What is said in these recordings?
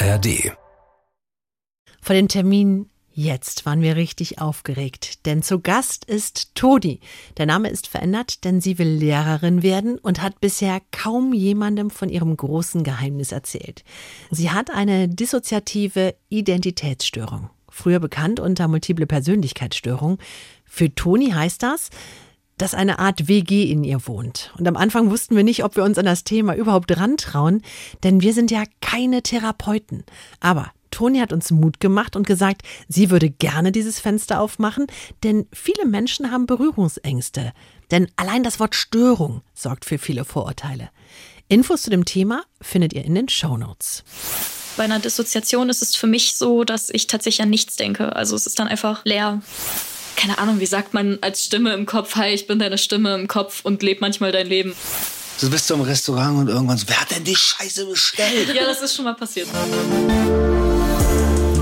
ARD. Vor dem Termin Jetzt waren wir richtig aufgeregt, denn zu Gast ist Toni. Der Name ist verändert, denn sie will Lehrerin werden und hat bisher kaum jemandem von ihrem großen Geheimnis erzählt. Sie hat eine dissoziative Identitätsstörung, früher bekannt unter multiple Persönlichkeitsstörung. Für Toni heißt das, dass eine Art WG in ihr wohnt. Und am Anfang wussten wir nicht, ob wir uns an das Thema überhaupt rantrauen, denn wir sind ja keine Therapeuten. Aber Toni hat uns Mut gemacht und gesagt, sie würde gerne dieses Fenster aufmachen, denn viele Menschen haben Berührungsängste. Denn allein das Wort Störung sorgt für viele Vorurteile. Infos zu dem Thema findet ihr in den Show Notes. Bei einer Dissoziation ist es für mich so, dass ich tatsächlich an nichts denke. Also es ist dann einfach leer. Keine Ahnung, wie sagt man als Stimme im Kopf, hi, ich bin deine Stimme im Kopf und lebe manchmal dein Leben. Du bist so im Restaurant und irgendwann so, wer hat denn die Scheiße bestellt? Ja, das ist schon mal passiert.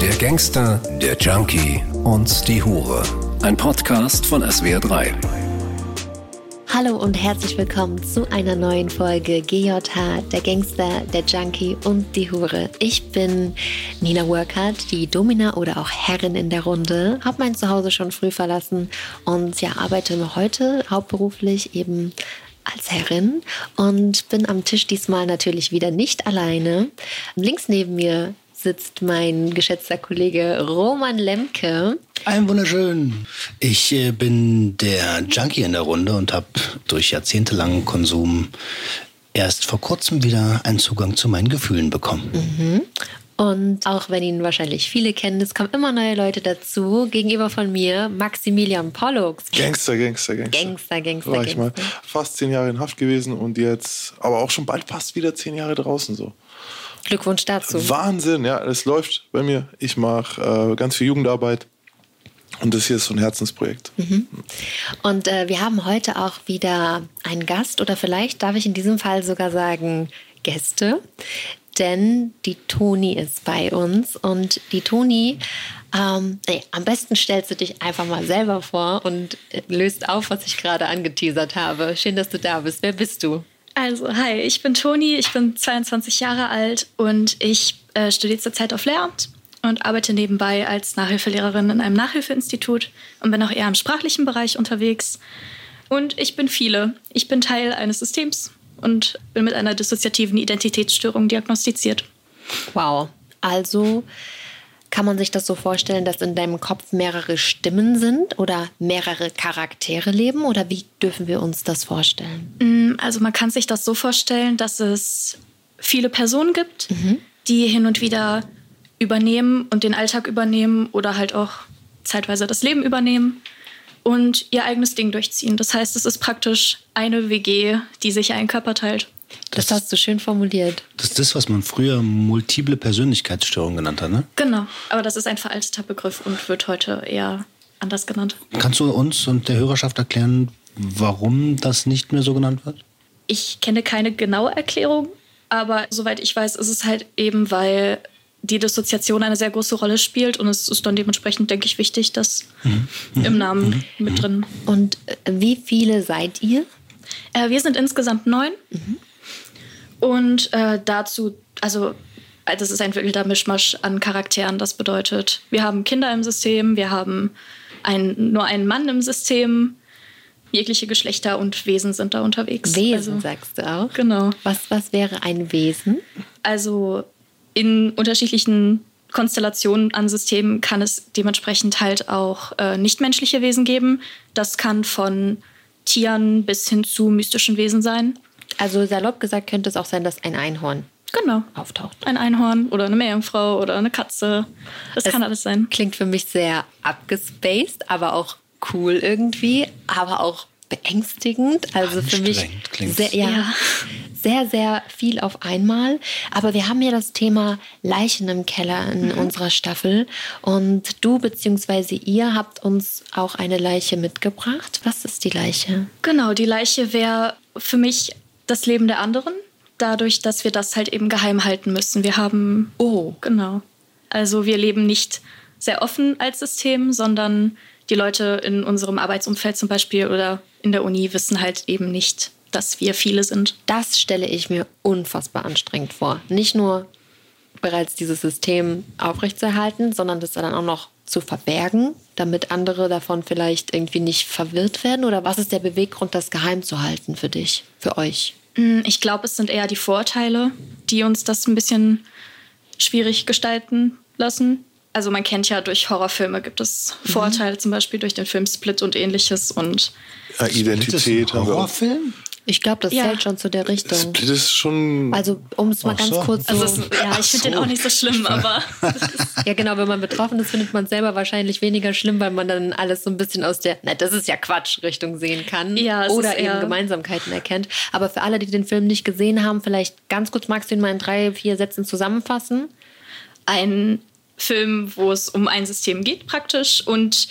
Der Gangster, der Junkie und die Hure. Ein Podcast von SWR3. Hallo und herzlich willkommen zu einer neuen Folge GJH, der Gangster, der Junkie und die Hure. Ich bin Nina Workhardt, die Domina oder auch Herrin in der Runde, habe mein Zuhause schon früh verlassen und ja, arbeite heute hauptberuflich eben als Herrin und bin am Tisch diesmal natürlich wieder nicht alleine. Links neben mir sitzt mein geschätzter Kollege Roman Lemke. Ein wunderschön. Ich äh, bin der Junkie in der Runde und habe durch jahrzehntelangen Konsum erst vor kurzem wieder einen Zugang zu meinen Gefühlen bekommen. Mhm. Und auch wenn ihn wahrscheinlich viele kennen, es kommen immer neue Leute dazu. Gegenüber von mir Maximilian Pollux. Gangster, Gangster, Gangster. Gangster, Gangster, War ich Gangster. mal fast zehn Jahre in Haft gewesen und jetzt, aber auch schon bald fast wieder zehn Jahre draußen so. Glückwunsch dazu. Wahnsinn, ja, es läuft bei mir. Ich mache äh, ganz viel Jugendarbeit und das hier ist so ein Herzensprojekt. Und äh, wir haben heute auch wieder einen Gast oder vielleicht darf ich in diesem Fall sogar sagen Gäste, denn die Toni ist bei uns und die Toni, ähm, nee, am besten stellst du dich einfach mal selber vor und äh, löst auf, was ich gerade angeteasert habe. Schön, dass du da bist. Wer bist du? Also, hi, ich bin Toni, ich bin 22 Jahre alt und ich äh, studiere zurzeit auf Lehramt und arbeite nebenbei als Nachhilfelehrerin in einem Nachhilfeinstitut und bin auch eher im sprachlichen Bereich unterwegs. Und ich bin viele. Ich bin Teil eines Systems und bin mit einer dissoziativen Identitätsstörung diagnostiziert. Wow. Also kann man sich das so vorstellen, dass in deinem Kopf mehrere Stimmen sind oder mehrere Charaktere leben? Oder wie dürfen wir uns das vorstellen? Mm, Also man kann sich das so vorstellen, dass es viele Personen gibt, die hin und wieder übernehmen und den Alltag übernehmen oder halt auch zeitweise das Leben übernehmen und ihr eigenes Ding durchziehen. Das heißt, es ist praktisch eine WG, die sich einen Körper teilt. Das, hast du schön formuliert. Das ist das, was man früher multiple Persönlichkeitsstörung genannt hat, ne? Genau, aber das ist ein veralteter Begriff und wird heute eher anders genannt. Kannst du uns und der Hörerschaft erklären, warum das nicht mehr so genannt wird? Ich kenne keine genaue Erklärung, aber soweit ich weiß, ist es halt eben, weil die Dissoziation eine sehr große Rolle spielt und es ist dann dementsprechend, denke ich, wichtig, das im Namen mit drin. Und äh, wie viele seid ihr? Äh, wir sind insgesamt neun und äh, dazu, also das ist ein wilder Mischmasch an Charakteren. Das bedeutet, wir haben Kinder im System, wir haben ein, nur einen Mann im System, jegliche Geschlechter und Wesen sind da unterwegs. Wesen, also, sagst du auch. Genau. Was, was wäre ein Wesen? Also in unterschiedlichen Konstellationen an Systemen kann es dementsprechend halt auch äh, nichtmenschliche Wesen geben. Das kann von Tieren bis hin zu mystischen Wesen sein. Also salopp gesagt könnte es auch sein, dass ein Einhorn Genau. auftaucht. Ein Einhorn oder eine Meerjungfrau oder eine Katze. Das Es kann alles sein. Klingt für mich sehr abgespaced, aber auch cool irgendwie, aber auch beängstigend. Also für mich sehr, ja, Ja. sehr, sehr viel auf einmal. Aber wir haben ja das Thema Leichen im Keller in unserer Staffel. Und du bzw. ihr habt uns auch eine Leiche mitgebracht. Was ist die Leiche? Genau, die Leiche wäre für mich das Leben der anderen, dadurch, dass wir das halt eben geheim halten müssen. Wir haben, Oh. genau. Also wir leben nicht sehr offen als System, sondern die Leute in unserem Arbeitsumfeld zum Beispiel oder in der Uni wissen halt eben nicht, dass wir viele sind. Das stelle ich mir unfassbar anstrengend vor. Nicht nur bereits dieses System aufrechtzuerhalten, sondern das dann auch noch zu verbergen, damit andere davon vielleicht irgendwie nicht verwirrt werden? Oder was ist der Beweggrund, das geheim zu halten für dich, für euch? Mm, ich glaube, es sind eher die Vorteile, die uns das ein bisschen schwierig gestalten lassen. Also man kennt ja durch Horrorfilme gibt es mhm. Vorteile, zum Beispiel durch den Film Split und ähnliches und ja, Identität. Horrorfilm? Ich glaube, das ja. fällt schon zu der Richtung. Split ist schon. Also, um es mal ganz so. kurz also, so. ja, ich finde so. den auch nicht so schlimm, aber. ja, genau, wenn man betroffen ist, findet man es selber wahrscheinlich weniger schlimm, weil man dann alles so ein bisschen aus der, na, das ist ja Quatsch, Richtung sehen kann. Ja, oder eben Gemeinsamkeiten erkennt. Aber für alle, die den Film nicht gesehen haben, vielleicht ganz kurz magst du ihn mal in drei, vier Sätzen zusammenfassen? Ein Film, wo es um ein System geht, praktisch. Und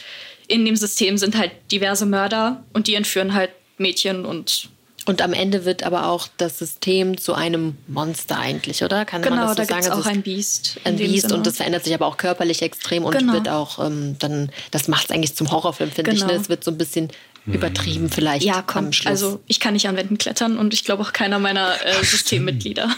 in dem System sind halt diverse Mörder und die entführen halt Mädchen und und am Ende wird aber auch das System zu einem Monster eigentlich, oder? Kann genau, man das so da sagen? Genau, auch ein Biest. Ein Biest und das verändert sich aber auch körperlich extrem und genau. wird auch ähm, dann, das macht es eigentlich zum Horrorfilm, finde genau. ich. Ne? Genau. Es wird so ein bisschen übertrieben vielleicht. Ja, komm, also ich kann nicht an Wänden klettern und ich glaube auch keiner meiner äh, Systemmitglieder.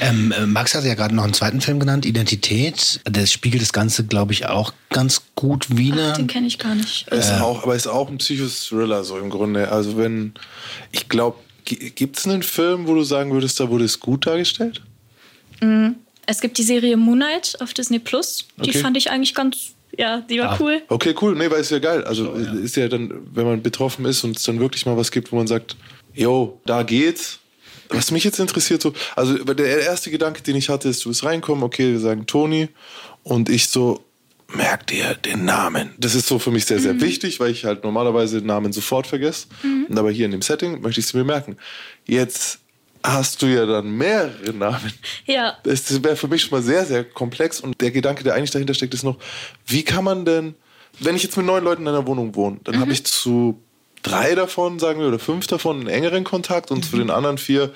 ähm, äh, Max hat ja gerade noch einen zweiten Film genannt, Identität. Der spiegelt das Ganze, glaube ich, auch ganz gut wieder. den kenne ich gar nicht. Ist äh, auch, aber ist auch ein Psychothriller so im Grunde. Also wenn, ich glaube, Gibt es einen Film, wo du sagen würdest, da wurde es gut dargestellt? Mm, es gibt die Serie Moonlight auf Disney Plus. Die okay. fand ich eigentlich ganz, ja, die war ah. cool. Okay, cool. Nee, weil ist ja geil. Also oh, ja. ist ja dann, wenn man betroffen ist und es dann wirklich mal was gibt, wo man sagt, yo, da geht's. Was mich jetzt interessiert, so, also der erste Gedanke, den ich hatte, ist, du bist reinkommen, okay, wir sagen Toni und ich so, merk dir den Namen. Das ist so für mich sehr, sehr mhm. wichtig, weil ich halt normalerweise Namen sofort vergesse. Mhm. Und aber hier in dem Setting möchte ich sie mir merken. Jetzt hast du ja dann mehrere Namen. Ja. Das wäre für mich schon mal sehr, sehr komplex. Und der Gedanke, der eigentlich dahinter steckt, ist noch, wie kann man denn, wenn ich jetzt mit neun Leuten in einer Wohnung wohne, dann mhm. habe ich zu drei davon, sagen wir, oder fünf davon einen engeren Kontakt und mhm. zu den anderen vier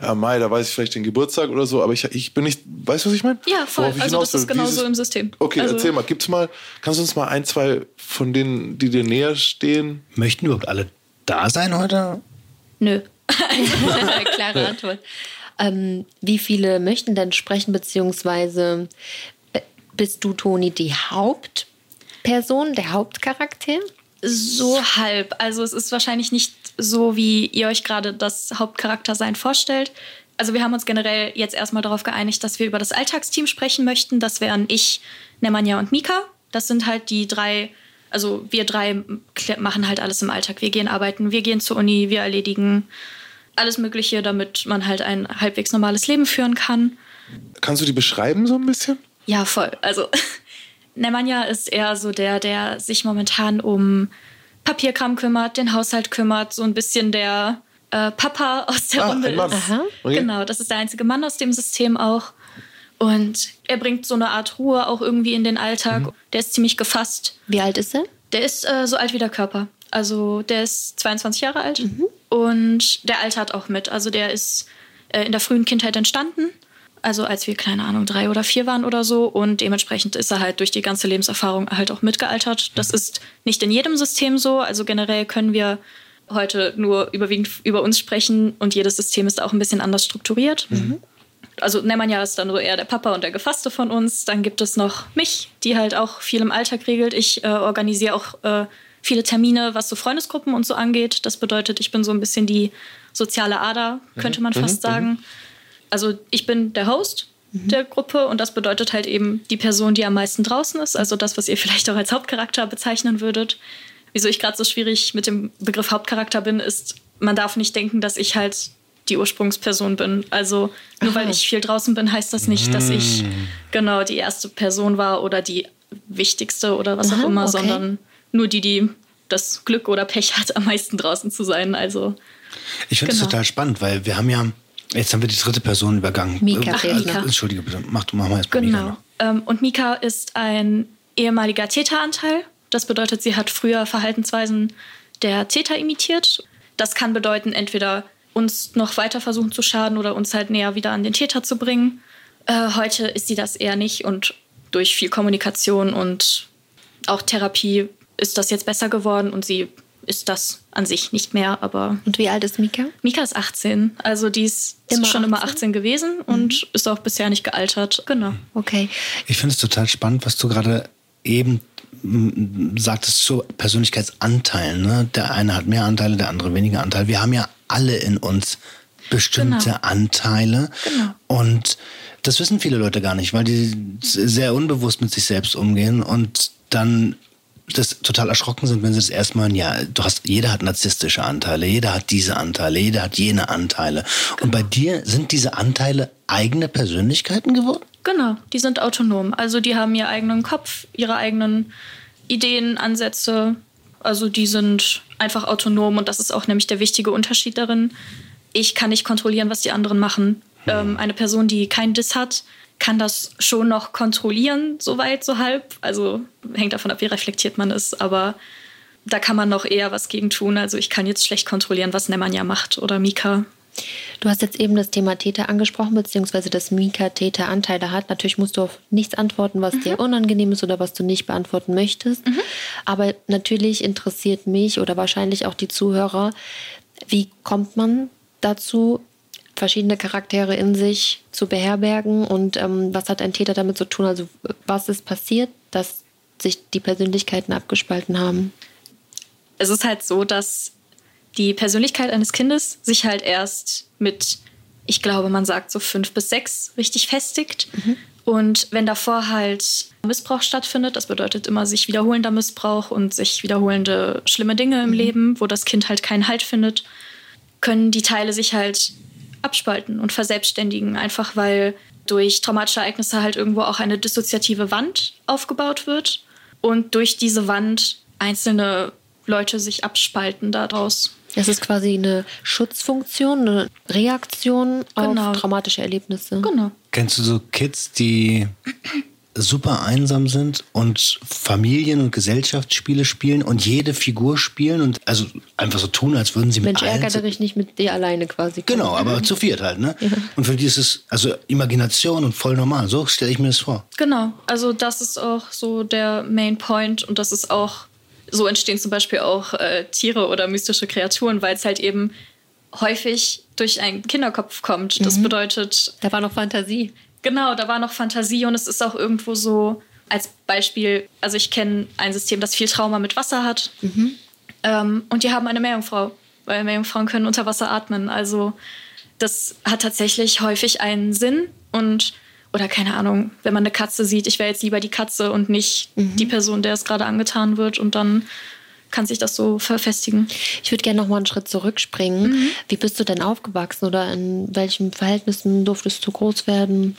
ja, Mai, da weiß ich vielleicht den Geburtstag oder so, aber ich, ich bin nicht, weißt du, was ich meine? Ja, voll. Also das ist genauso im System. Okay, also erzähl mal, gibt's mal, kannst du uns mal ein, zwei von denen, die dir näher stehen? Möchten überhaupt alle da sein heute? Nö. Klare Antwort. Ähm, wie viele möchten denn sprechen, beziehungsweise äh, bist du, Toni, die Hauptperson, der Hauptcharakter? So halb. Also es ist wahrscheinlich nicht so, wie ihr euch gerade das Hauptcharaktersein vorstellt. Also wir haben uns generell jetzt erstmal darauf geeinigt, dass wir über das Alltagsteam sprechen möchten. Das wären ich, Nemanja und Mika. Das sind halt die drei, also wir drei machen halt alles im Alltag. Wir gehen arbeiten, wir gehen zur Uni, wir erledigen alles Mögliche, damit man halt ein halbwegs normales Leben führen kann. Kannst du die beschreiben so ein bisschen? Ja, voll. Also Nemanja ist eher so der, der sich momentan um Papierkram kümmert, den Haushalt kümmert, so ein bisschen der äh, Papa aus der ah, Runde ist. Okay. Genau, das ist der einzige Mann aus dem System auch. Und er bringt so eine Art Ruhe auch irgendwie in den Alltag. Mhm. Der ist ziemlich gefasst. Wie alt ist er? Der ist äh, so alt wie der Körper. Also der ist 22 Jahre alt mhm. und der altert auch mit. Also der ist äh, in der frühen Kindheit entstanden also als wir, keine Ahnung, drei oder vier waren oder so. Und dementsprechend ist er halt durch die ganze Lebenserfahrung halt auch mitgealtert. Das mhm. ist nicht in jedem System so. Also generell können wir heute nur überwiegend über uns sprechen und jedes System ist auch ein bisschen anders strukturiert. Mhm. Also Nemanja ist dann so eher der Papa und der Gefasste von uns. Dann gibt es noch mich, die halt auch viel im Alltag regelt. Ich äh, organisiere auch äh, viele Termine, was so Freundesgruppen und so angeht. Das bedeutet, ich bin so ein bisschen die soziale Ader, könnte man mhm. fast mhm. sagen. Also ich bin der Host mhm. der Gruppe und das bedeutet halt eben die Person, die am meisten draußen ist, also das, was ihr vielleicht auch als Hauptcharakter bezeichnen würdet. Wieso ich gerade so schwierig mit dem Begriff Hauptcharakter bin, ist, man darf nicht denken, dass ich halt die Ursprungsperson bin. Also nur Aha. weil ich viel draußen bin, heißt das nicht, dass ich mm. genau die erste Person war oder die wichtigste oder was Aha, auch immer, okay. sondern nur die, die das Glück oder Pech hat, am meisten draußen zu sein. Also ich finde es genau. total spannend, weil wir haben ja Jetzt haben wir die dritte Person übergangen. Mika. Ach, Mika. Entschuldige bitte, mach du mach mal jetzt Genau. Mika ähm, und Mika ist ein ehemaliger Täteranteil. Das bedeutet, sie hat früher Verhaltensweisen der Täter imitiert. Das kann bedeuten, entweder uns noch weiter versuchen zu schaden oder uns halt näher wieder an den Täter zu bringen. Äh, heute ist sie das eher nicht und durch viel Kommunikation und auch Therapie ist das jetzt besser geworden und sie ist das an sich nicht mehr, aber. Und wie alt ist Mika? Mika ist 18. Also die ist Immer schon immer 18? 18 gewesen und ist auch bisher nicht gealtert. Genau. Okay. Ich finde es total spannend, was du gerade eben sagtest zu Persönlichkeitsanteilen. Ne? Der eine hat mehr Anteile, der andere weniger Anteile. Wir haben ja alle in uns bestimmte Genau. Anteile. Genau. Und das wissen viele Leute gar nicht, weil die sehr unbewusst mit sich selbst umgehen und dann das total erschrocken sind, wenn sie das erstmal, ja, du hast, jeder hat narzisstische Anteile, jeder hat diese Anteile, jeder hat jene Anteile. Und bei dir sind diese Anteile eigene Persönlichkeiten geworden? Genau, die sind autonom. Also die haben ihren eigenen Kopf, ihre eigenen Ideen, Ansätze. Also die sind einfach autonom und das ist auch nämlich der wichtige Unterschied darin. Ich kann nicht kontrollieren, was die anderen machen. Ähm, eine Person, die kein Diss hat, kann das schon noch kontrollieren, soweit, so halb. Also hängt davon ab, wie reflektiert man ist, aber da kann man noch eher was gegen tun. Also ich kann jetzt schlecht kontrollieren, was Nemanja macht oder Mika. Du hast jetzt eben das Thema Täter angesprochen, beziehungsweise dass Mika Täteranteile hat. Natürlich musst du auf nichts antworten, was dir unangenehm ist oder was du nicht beantworten möchtest. Aber natürlich interessiert mich oder wahrscheinlich auch die Zuhörer, wie kommt man dazu, verschiedene Charaktere in sich zu beherbergen und ähm, was hat ein Täter damit zu tun? Also was ist passiert, dass sich die Persönlichkeiten abgespalten haben? es ist halt so, dass die Persönlichkeit eines Kindes sich halt erst mit, ich glaube, man sagt so fünf bis sechs richtig festigt. Und wenn davor halt Missbrauch stattfindet, das bedeutet immer sich wiederholender Missbrauch und sich wiederholende schlimme Dinge im Leben, wo das Kind halt keinen Halt findet, können die Teile sich halt abspalten und verselbstständigen, einfach weil durch traumatische Ereignisse halt irgendwo auch eine dissoziative Wand aufgebaut wird und durch diese Wand einzelne Leute sich abspalten daraus. Das ist quasi eine Schutzfunktion, eine Reaktion Genau. auf traumatische Erlebnisse. Genau. Kennst du so Kids, die super einsam sind und Familien- und Gesellschaftsspiele spielen und jede Figur spielen und also einfach so tun, als würden sie mit Mensch, allen... ärgere dich nicht mit dir alleine quasi. Genau, aber zu viert halt, ne? Und für die ist es also Imagination und voll normal. So stelle ich mir das vor. Genau. Also das ist auch so der Main Point und das ist auch, so entstehen zum Beispiel auch äh, Tiere oder mystische Kreaturen, weil es halt eben häufig durch einen Kinderkopf kommt. Das bedeutet, Da war noch Fantasie. Genau, da war noch Fantasie und es ist auch irgendwo so, als Beispiel, also ich kenne ein System, das viel Trauma mit Wasser hat. Ähm, und die haben eine Meerjungfrau, weil Meerjungfrauen können unter Wasser atmen. Also das hat tatsächlich häufig einen Sinn und oder keine Ahnung, wenn man eine Katze sieht, ich wäre jetzt lieber die Katze und nicht die Person, der es gerade angetan wird und dann kann sich das so verfestigen. Ich würde gerne noch mal einen Schritt zurückspringen. Wie bist du denn aufgewachsen oder in welchen Verhältnissen durftest du groß werden?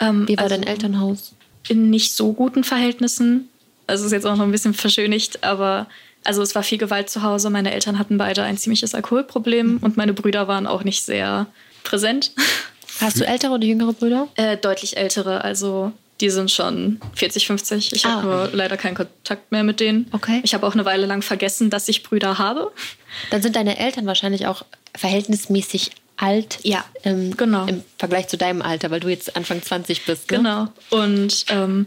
Ähm, Wie war also- dein Elternhaus? in nicht so guten Verhältnissen. Also es ist jetzt auch noch ein bisschen verschönigt, aber also es war viel Gewalt zu Hause. Meine Eltern hatten beide ein ziemliches Alkoholproblem und meine Brüder waren auch nicht sehr präsent. Hast du ältere oder jüngere Brüder? Äh, deutlich ältere, also die sind schon 40, 50. Ich Ah. habe nur leider keinen Kontakt mehr mit denen. Okay. Ich habe auch eine Weile lang vergessen, dass ich Brüder habe. Dann sind deine Eltern wahrscheinlich auch verhältnismäßig alt. Ja, ähm, genau. Im Vergleich zu deinem Alter, weil du jetzt Anfang 20 bist. Ne? Genau. Und ähm,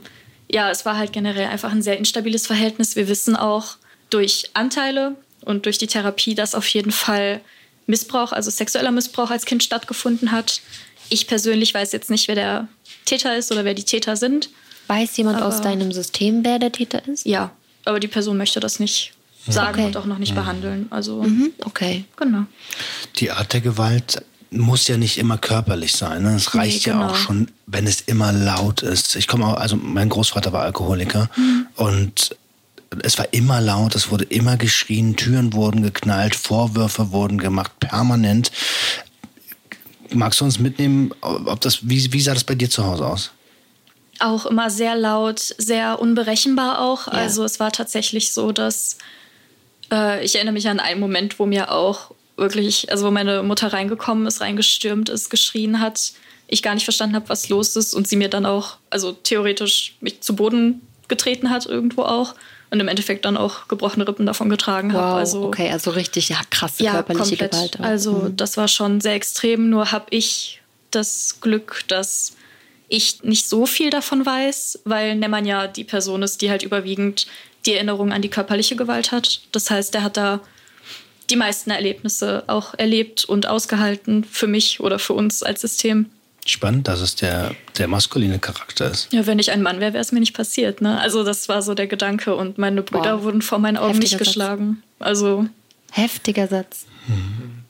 ja, es war halt generell einfach ein sehr instabiles Verhältnis. Wir wissen auch durch Anteile und durch die Therapie, dass auf jeden Fall Missbrauch, also sexueller Missbrauch als Kind stattgefunden hat. Ich persönlich weiß jetzt nicht, wer der Täter ist oder wer die Täter sind. Weiß jemand aus Aber- deinem System, wer der Täter ist? Ja, aber die Person möchte das nicht sagen Okay. und auch noch nicht behandeln. Also, Mhm, okay. genau. Die Art der Gewalt muss ja nicht immer körperlich sein. Ne? Es reicht Nee, ja genau. auch schon, wenn es immer laut ist. Ich komme auch, also mein Großvater war Alkoholiker und es war immer laut, es wurde immer geschrien, Türen wurden geknallt, Vorwürfe wurden gemacht, permanent. Magst du uns mitnehmen, ob das, wie, wie sah das bei dir zu Hause aus? auch immer sehr laut, sehr unberechenbar auch. Also es war tatsächlich so, dass äh, ich erinnere mich an einen Moment, wo mir auch wirklich, also wo meine Mutter reingekommen ist, reingestürmt ist, geschrien hat, ich gar nicht verstanden habe, was los ist und sie mir dann auch, also theoretisch mich zu Boden getreten hat irgendwo auch und im Endeffekt dann auch gebrochene Rippen davon getragen habe. Wow, Also okay, also richtig ja, krasse ja, körperliche komplett. Gewalt. auch. Also Mhm. das war schon sehr extrem. Nur habe ich das Glück, dass ich nicht so viel davon weiß, weil Nemanja die Person ist, die halt überwiegend die Erinnerung an die körperliche Gewalt hat. Das heißt, er hat da die meisten Erlebnisse auch erlebt und ausgehalten für mich oder für uns als System. Spannend, dass es der, der maskuline Charakter ist. Ja, wenn ich ein Mann wäre, wäre es mir nicht passiert. Ne? Also das war so der Gedanke und meine Brüder Wow. wurden vor meinen Augen Heftiger nicht Satz. geschlagen. Also Heftiger Satz.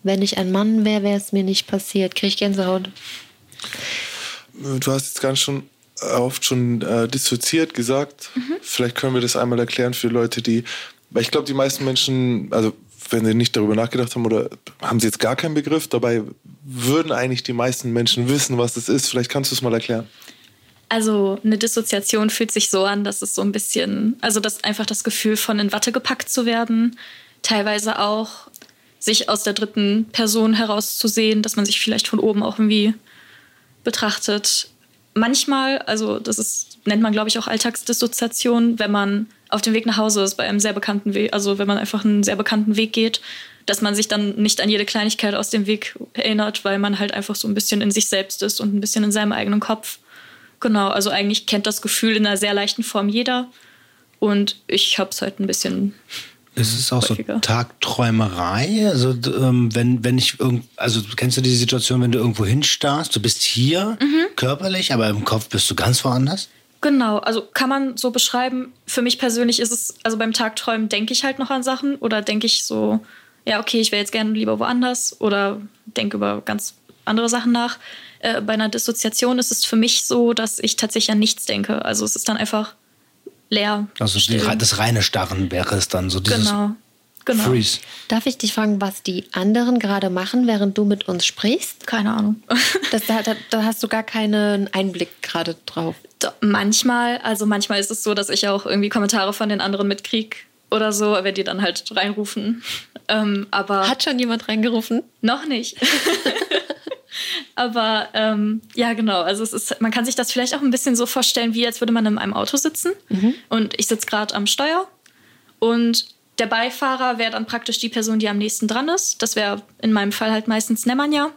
Wenn ich ein Mann wäre, wäre es mir nicht passiert. Krieg ich Gänsehaut. Du hast jetzt ganz schon oft schon äh, dissoziiert gesagt. Vielleicht können wir das einmal erklären für Leute, die, weil ich glaube, die meisten Menschen, also wenn sie nicht darüber nachgedacht haben oder haben sie jetzt gar keinen Begriff, dabei würden eigentlich die meisten Menschen wissen, was das ist. Vielleicht kannst du es mal erklären. Also eine Dissoziation fühlt sich so an, dass es so ein bisschen, also das einfach das Gefühl von in Watte gepackt zu werden, teilweise auch sich aus der dritten Person herauszusehen, dass man sich vielleicht von oben auch irgendwie betrachtet. Manchmal, also das ist, nennt man glaube ich auch Alltagsdissoziation, wenn man auf dem Weg nach Hause ist bei einem sehr bekannten Weg, also wenn man einfach einen sehr bekannten Weg geht, dass man sich dann nicht an jede Kleinigkeit aus dem Weg erinnert, weil man halt einfach so ein bisschen in sich selbst ist und ein bisschen in seinem eigenen Kopf. Genau, also eigentlich kennt das Gefühl in einer sehr leichten Form jeder. Und ich habe es halt ein bisschen. Es ist auch Häufiger. so Tagträumerei. Also ähm, wenn, wenn ich irgend, also kennst du die Situation, wenn du irgendwo hinstarrst, du bist hier körperlich, aber im Kopf bist du ganz woanders? Genau, also kann man so beschreiben. Für mich persönlich ist es, also beim Tagträumen denke ich halt noch an Sachen oder denke ich so, ja, okay, ich wäre jetzt gerne lieber woanders oder denke über ganz andere Sachen nach. Äh, bei einer Dissoziation ist es für mich so, dass ich tatsächlich an nichts denke. Also es ist dann einfach leer. Also die, das reine Starren wäre es dann, so dieses Genau. Genau. Freeze. Darf ich dich fragen, was die anderen gerade machen, während du mit uns sprichst? Keine Ahnung. Das, da, da, da hast du gar keinen Einblick gerade drauf. Doch, Manchmal, also manchmal ist es so, dass ich auch irgendwie Kommentare von den anderen mitkrieg oder so, wenn die dann halt reinrufen. Ähm, aber Hat schon jemand reingerufen? noch nicht. aber ähm, ja, genau. Also es ist, man kann sich das vielleicht auch ein bisschen so vorstellen, wie als würde man in einem Auto sitzen und ich sitze gerade am Steuer und der Beifahrer wäre dann praktisch die Person, die am nächsten dran ist. Das wäre in meinem Fall halt meistens Nemanja.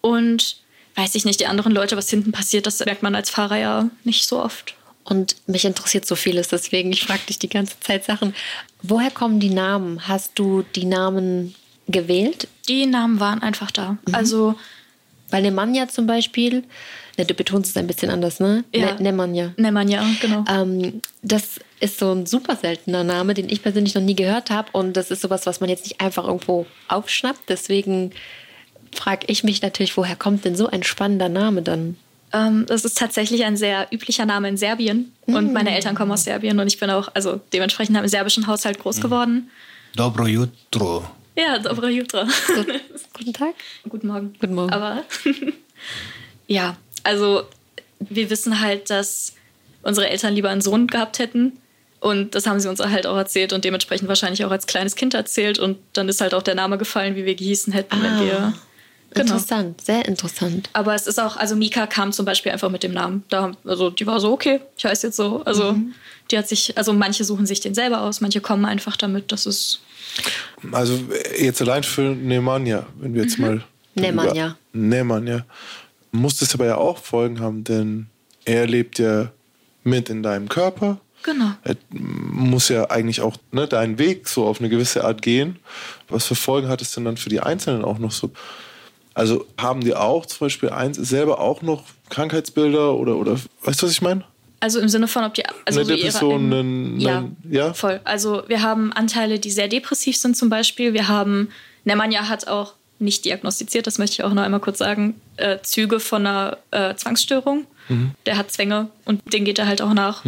Und weiß ich nicht, die anderen Leute, was hinten passiert, das merkt man als Fahrer ja nicht so oft. Und mich interessiert so vieles, deswegen ich frage dich die ganze Zeit Sachen. Woher kommen die Namen? Hast du die Namen gewählt? Die Namen waren einfach da. Also Weil Nemanja zum Beispiel, ne, du betonst es ein bisschen anders, ne? Ja. Ne, Nemanja. Nemanja, genau. Ähm, das ist so ein super seltener Name, den ich persönlich noch nie gehört habe. Und das ist sowas, was man jetzt nicht einfach irgendwo aufschnappt. Deswegen frage ich mich natürlich, woher kommt denn so ein spannender Name dann? Ähm, das ist tatsächlich ein sehr üblicher Name in Serbien. Und meine Eltern kommen aus Serbien und ich bin auch, also dementsprechend im serbischen Haushalt groß geworden. Dobro jutro. Ja, dobra jutra. Guten Tag. Guten Morgen. Guten Morgen. Aber ja, also wir wissen halt, dass unsere Eltern lieber einen Sohn gehabt hätten. Und das haben sie uns halt auch erzählt und dementsprechend wahrscheinlich auch als kleines Kind erzählt. Und dann ist halt auch der Name gefallen, wie wir gehießen hätten, wenn Ah. wir. Genau. Interessant, sehr interessant. Aber es ist auch, also Mika kam zum Beispiel einfach mit dem Namen. Da, also die war so, okay, ich heiße jetzt so. Also die hat sich, also manche suchen sich den selber aus, manche kommen einfach damit. Das ist Also jetzt allein für Nemanja, wenn wir jetzt mal. Nemanja. Nemanja. Muss das aber ja auch Folgen haben, denn er lebt ja mit in deinem Körper. genau. Er muss ja eigentlich auch ne, deinen Weg so auf eine gewisse Art gehen. Was für Folgen hat es denn dann für die Einzelnen auch noch so? Also haben die auch zum Beispiel eins, selber auch noch Krankheitsbilder oder, oder weißt du, was ich meine? Also im Sinne von, ob die also Eine so ihre Depression, eigenen- einen- ja, einen- ja? voll. Also wir haben Anteile, die sehr depressiv sind zum Beispiel. Wir haben, Nemanja hat auch nicht diagnostiziert, das möchte ich auch noch einmal kurz sagen, äh, Züge von einer äh, Zwangsstörung. Mhm. Der hat Zwänge und den geht er halt auch nach.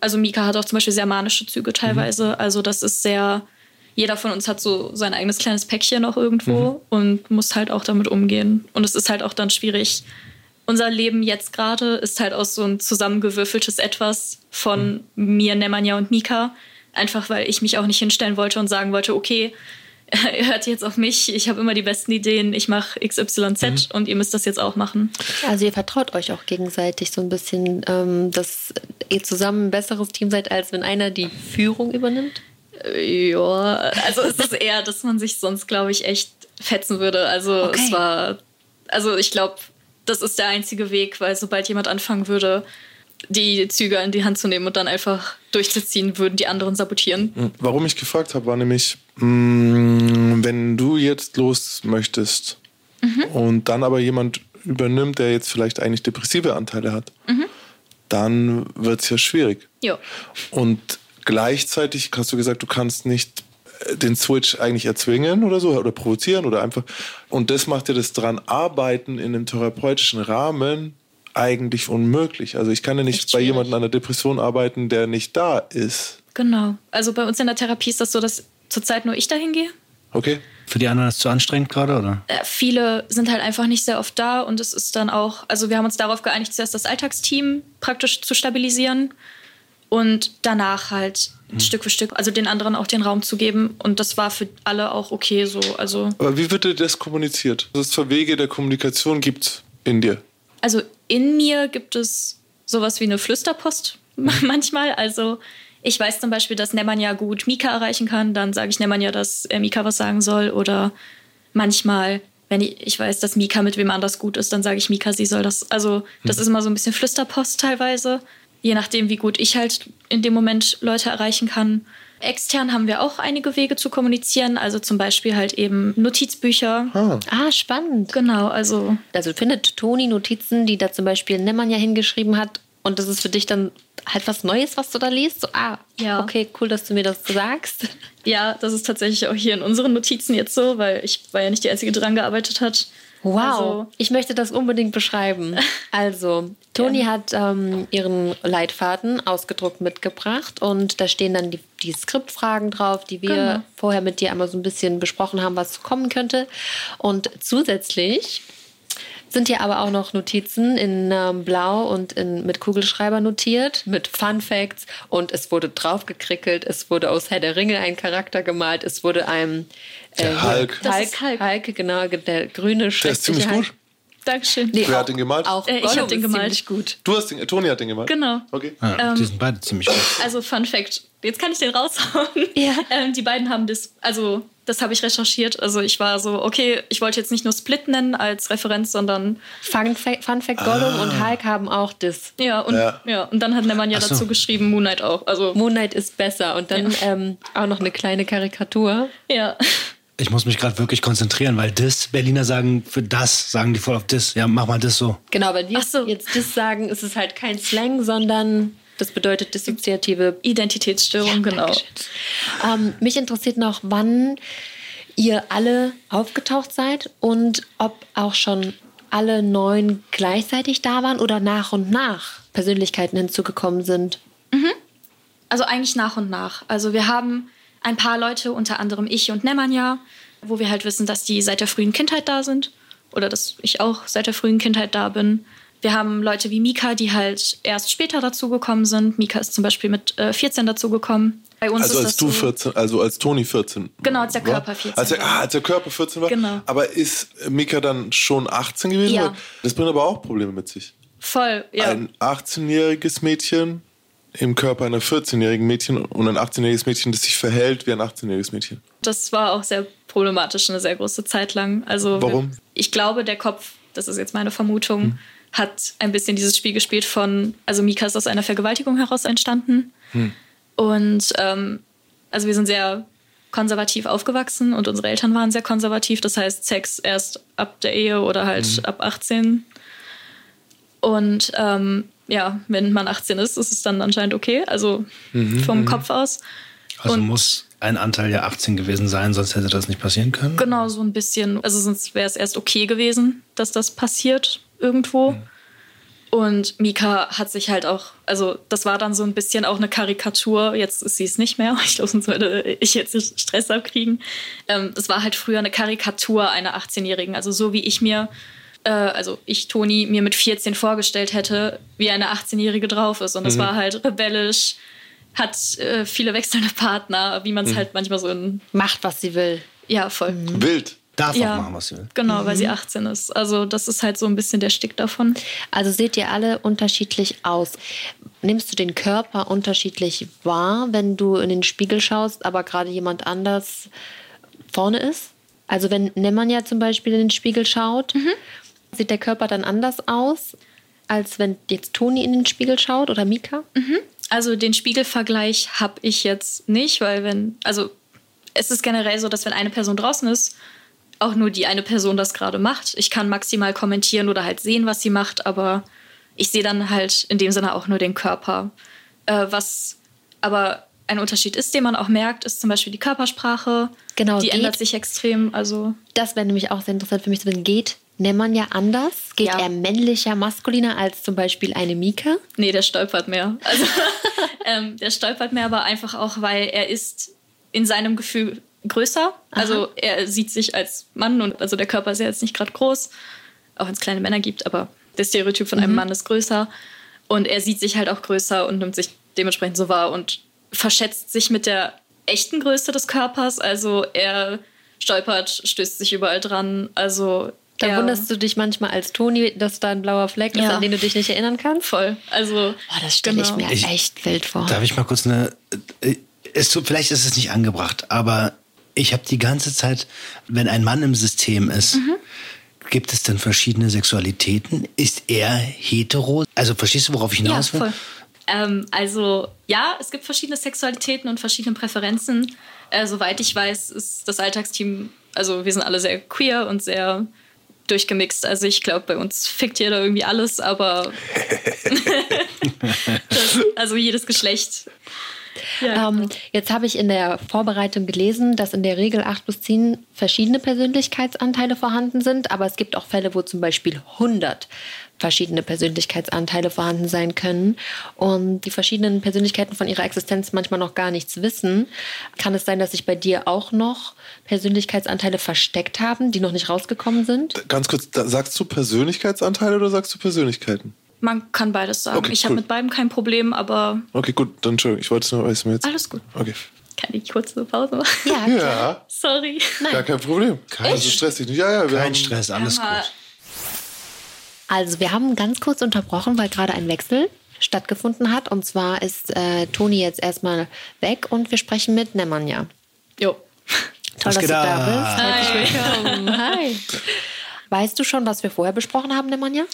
Also Mika hat auch zum Beispiel sehr manische Züge teilweise. Also das ist sehr, jeder von uns hat so sein eigenes kleines Päckchen auch irgendwo und muss halt auch damit umgehen. Und es ist halt auch dann schwierig. Unser Leben jetzt gerade ist halt aus so ein zusammengewürfeltes Etwas von mir, Nemanja und Mika. Einfach weil ich mich auch nicht hinstellen wollte und sagen wollte, okay, ihr hört jetzt auf mich, ich habe immer die besten Ideen, ich mache XYZ und ihr müsst das jetzt auch machen. Also ihr vertraut euch auch gegenseitig so ein bisschen, ähm, dass ihr zusammen ein besseres Team seid, als wenn einer die Führung übernimmt? Ja, also es ist eher, dass man sich sonst, glaube ich, echt fetzen würde. Also Okay. es war, also ich glaube, das ist der einzige Weg, weil sobald jemand anfangen würde, die Züge in die Hand zu nehmen und dann einfach durchzuziehen, würden die anderen sabotieren. Hm, Warum ich gefragt habe, war nämlich, mh, wenn du jetzt los möchtest und dann aber jemand übernimmt, der jetzt vielleicht eigentlich depressive Anteile hat, dann wird es ja schwierig. Ja. Und gleichzeitig hast du gesagt, du kannst nicht den Switch eigentlich erzwingen oder so oder provozieren oder einfach. Und das macht dir das dran arbeiten in einem therapeutischen Rahmen eigentlich unmöglich. Also ich kann ja nicht Echt bei jemandem an der Depression arbeiten, der nicht da ist. Genau. Also bei uns in der Therapie ist das so, dass zurzeit nur ich dahin gehe. Okay? Für die anderen ist es zu anstrengend gerade, oder? Äh, viele sind halt einfach nicht sehr oft da und es ist dann auch, also wir haben uns darauf geeinigt, zuerst das Alltagsteam praktisch zu stabilisieren und danach halt Stück für Stück, also den anderen auch den Raum zu geben und das war für alle auch okay so. Also, Aber wie wird dir das kommuniziert? Was es für Wege der Kommunikation gibt in dir? also in mir gibt es sowas wie eine Flüsterpost manchmal. Also ich weiß zum Beispiel, dass Nemanja gut Mika erreichen kann, dann sage ich Nemanja, dass er Mika was sagen soll oder manchmal wenn ich, ich weiß, dass Mika mit wem anders gut ist, dann sage ich Mika, sie soll das. Also, das ist immer so ein bisschen Flüsterpost teilweise. Je nachdem, wie gut ich halt in dem Moment Leute erreichen kann. Extern haben wir auch einige Wege zu kommunizieren. Also zum Beispiel halt eben Notizbücher. Ah, spannend. Genau, also Also findet Toni Notizen, die da zum Beispiel Nemanja hingeschrieben hat und das ist für dich dann halt was Neues, was du da liest? So, ah, Ja. okay, cool, dass du mir das sagst. ja, das ist tatsächlich auch hier in unseren Notizen jetzt so, weil ich war ja nicht die Einzige, die dran gearbeitet hat. Wow, Also, ich möchte das unbedingt beschreiben. Also, Toni hat ähm, ihren Leitfaden ausgedruckt mitgebracht und da stehen dann die, die Skriptfragen drauf, die wir Genau. vorher mit dir einmal so ein bisschen besprochen haben, was kommen könnte. Und zusätzlich sind hier aber auch noch Notizen in ähm, Blau und in, mit Kugelschreiber notiert, mit Fun Facts und es wurde draufgekrickelt, es wurde aus Herr der Ringe ein Charakter gemalt, es wurde ein äh, Der Hulk. Das Hulk, ist Hulk. Hulk, genau, der grüne Der ist ziemlich Hulk. gut. Dankeschön. Nee, Wer hat den gemalt? Auch Äh, ich Gollum hab den ist gemalt. gut. Du hast den, Toni hat den gemalt? Genau. Okay. Ja, die sind beide ziemlich gut. Also Fun Fact, jetzt kann ich den raushauen. Ja. Ähm, die beiden haben das, also das habe ich recherchiert. Also ich war so, okay, ich wollte jetzt nicht nur Split nennen als Referenz, sondern Fun, Fa Fun Fact: Gollum und Hulk haben auch das. ja und Ja. ja, und dann hat Nemanja Ach so. dazu geschrieben, Moon Knight auch. Also Moon Knight ist besser. Und dann ähm, auch noch eine kleine Karikatur. ja. Ich muss mich gerade wirklich konzentrieren, weil das, Berliner sagen für das, sagen die voll auf das. Ja, mach mal das so. Genau, wenn wir so. jetzt das sagen, ist es halt kein Slang, sondern das bedeutet dissoziative Identitätsstörung, genau. Ähm, mich interessiert noch, wann ihr alle aufgetaucht seid und ob auch schon alle neun gleichzeitig da waren oder nach und nach Persönlichkeiten hinzugekommen sind. Also eigentlich nach und nach. Also wir haben ein paar Leute, unter anderem ich und Nemanja, wo wir halt wissen, dass die seit der frühen Kindheit da sind. Oder dass ich auch seit der frühen Kindheit da bin. Wir haben Leute wie Mika, die halt erst später dazugekommen sind. Mika ist zum Beispiel mit äh, 14 dazugekommen. Bei uns Also als du so, 14, also als Toni 14. Genau, als der war? Körper 14 Als der, war. ah, als der Körper 14 war. Genau. Aber ist Mika dann schon 18 gewesen? Ja. Das bringt aber auch Probleme mit sich. Voll, ja. Ein 18-jähriges Mädchen im Körper einer 14-jährigen Mädchen und ein 18-jähriges Mädchen, das sich verhält wie ein 18-jähriges Mädchen. Das war auch sehr problematisch eine sehr große Zeit lang. Also Warum? Ich glaube, der Kopf, das ist jetzt meine Vermutung, hat ein bisschen dieses Spiel gespielt von, also Mika ist aus einer Vergewaltigung heraus entstanden. Und ähm, also wir sind sehr konservativ aufgewachsen und unsere Eltern waren sehr konservativ. Das heißt, Sex erst ab der Ehe oder halt ab 18. Und ähm, ja, wenn man 18 ist, ist es dann anscheinend okay. Also vom Kopf aus. Also Und- muss ein Anteil ja 18 gewesen sein, sonst hätte das nicht passieren können. Genau, so ein bisschen. Also sonst wäre es erst okay gewesen, dass das passiert irgendwo. Und Mika hat sich halt auch, also das war dann so ein bisschen auch eine Karikatur. Jetzt ist sie es nicht mehr. Ich glaube, sonst würde ich jetzt Stress abkriegen. Ähm, es war halt früher eine Karikatur einer 18-Jährigen. Also so wie ich mir, äh, also ich, Toni, mir mit 14 vorgestellt hätte, wie eine 18-Jährige drauf ist. Und das war halt rebellisch, hat äh, viele wechselnde Partner, wie man es halt manchmal so in, Macht, was sie will. ja, voll. Wild. Darf Ja. auch machen, was sie will. Genau, weil sie 18 ist. Also das ist halt so ein bisschen der Stick davon. Also seht ihr alle unterschiedlich aus. Nimmst du den Körper unterschiedlich wahr, wenn du in den Spiegel schaust, aber gerade jemand anders vorne ist? Also wenn Nemanja zum Beispiel in den Spiegel schaut, sieht der Körper dann anders aus? als wenn jetzt Toni in den Spiegel schaut oder Mika? Also den Spiegelvergleich habe ich jetzt nicht, weil wenn, also es ist generell so, dass wenn eine Person draußen ist, auch nur die eine Person das gerade macht. Ich kann maximal kommentieren oder halt sehen, was sie macht, aber ich sehe dann halt in dem Sinne auch nur den Körper. Äh, was aber ein Unterschied ist, den man auch merkt, ist zum Beispiel die Körpersprache. Genau, Die geht- ändert sich extrem. Also Das wäre nämlich auch sehr interessant für mich zu wissen. Geht Nemanja anders? Geht Ja. er männlicher, maskuliner als zum Beispiel eine Mika? Nee, der stolpert mehr. Also, ähm, der stolpert mehr, aber einfach auch, weil er ist in seinem Gefühl größer. Also er sieht sich als Mann und also der Körper ist ja jetzt nicht gerade groß, auch wenn es kleine Männer gibt, aber der Stereotyp von einem Mann ist größer. Und er sieht sich halt auch größer und nimmt sich dementsprechend so wahr und verschätzt sich mit der echten Größe des Körpers. Also er stolpert, stößt sich überall dran. Also Da er, wunderst du dich manchmal als Toni, dass da ein blauer Fleck ist, Ja. an den du dich nicht erinnern kannst? voll. Also Boah, das stelle ich genau. mir Ich- echt wild vor. Darf ich mal kurz eine. äh, Es, tut- vielleicht ist es nicht angebracht, aber ich habe die ganze Zeit, wenn ein Mann im System ist, Mhm. gibt es dann verschiedene Sexualitäten? Ist er hetero? Also verstehst du, worauf ich hinaus Ja, will? voll. Ähm, also ja, es gibt verschiedene Sexualitäten und verschiedene Präferenzen. Äh, soweit ich weiß, ist das Alltagsteam, also wir sind alle sehr queer und sehr durchgemixt. Also ich glaube, bei uns fickt jeder irgendwie alles, aber das, also jedes Geschlecht. Ja, Ähm, jetzt habe ich in der Vorbereitung gelesen, dass in der Regel acht bis zehn verschiedene Persönlichkeitsanteile vorhanden sind, aber es gibt auch Fälle, wo zum Beispiel 100 verschiedene Persönlichkeitsanteile vorhanden sein können und die verschiedenen Persönlichkeiten von ihrer Existenz manchmal noch gar nichts wissen. Kann es sein, dass sich bei dir auch noch Persönlichkeitsanteile versteckt haben, die noch nicht rausgekommen sind? Ganz kurz, sagst du Persönlichkeitsanteile oder sagst du Persönlichkeiten? man kann beides sagen. Okay, ich habe cool. mit beidem kein Problem, aber Okay, gut, dann Entschuldigung, ich wollte es nur wissen jetzt. alles gut. Okay. Kann ich kurze Pause machen? Ja, Ja, Sorry. gar kein Problem. also stress dich nicht. Ja, ja, wir Kein haben, Stress, alles gut. Also wir haben ganz kurz unterbrochen, weil gerade ein Wechsel stattgefunden hat. Und zwar ist äh, Toni jetzt erstmal weg und wir sprechen mit Nemanja. Jo. Toll, Was dass du da bist. Herzlich willkommen. Hi. Weißt du schon, was wir vorher besprochen haben, Nemanja?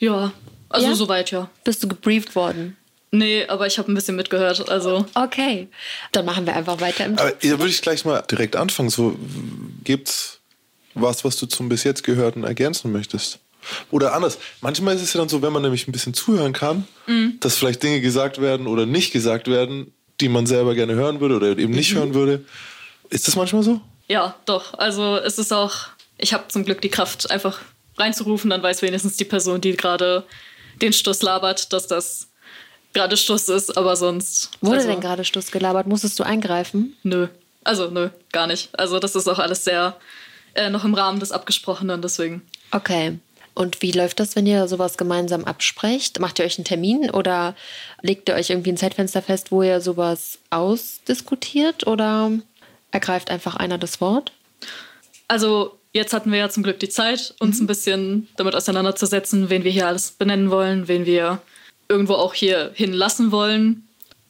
Ja, also Ja? soweit ja. Bist du gebrieft worden? Nee, aber ich habe ein bisschen mitgehört. Also Okay. Dann machen wir einfach weiter im Aber da würde ich gleich mal direkt anfangen. So, gibt's was, was du zum bis jetzt Gehörten ergänzen möchtest? Oder anders. Manchmal ist es ja dann so, wenn man nämlich ein bisschen zuhören kann, dass vielleicht Dinge gesagt werden oder nicht gesagt werden, die man selber gerne hören würde oder eben nicht hören würde. Ist das manchmal so? ja, doch. Also es ist auch, ich habe zum Glück die Kraft, einfach reinzurufen, dann weiß wenigstens die Person, die gerade den Stuss labert, dass das gerade Stuss ist, aber sonst. Wurde also, denn gerade Stuss gelabert? Musstest du eingreifen? Nö. Also nö, gar nicht. Also das ist auch alles sehr äh, noch im Rahmen des Abgesprochenen, deswegen. Okay. Und wie läuft das, wenn ihr sowas gemeinsam absprecht? Macht ihr euch einen Termin oder legt ihr euch irgendwie ein Zeitfenster fest, wo ihr sowas ausdiskutiert oder ergreift einfach einer das Wort? Also jetzt hatten wir ja zum Glück die Zeit, uns ein bisschen damit auseinanderzusetzen, wen wir hier alles benennen wollen, wen wir irgendwo auch hier hinlassen wollen.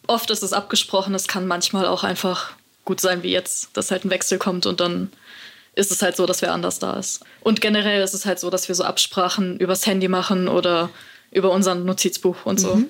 Oft ist es abgesprochen, es kann manchmal auch einfach gut sein wie jetzt, dass halt ein Wechsel kommt und dann ist es halt so, dass wer anders da ist. Und generell ist es halt so, dass wir so Absprachen übers Handy machen oder über unseren Notizbuch und so.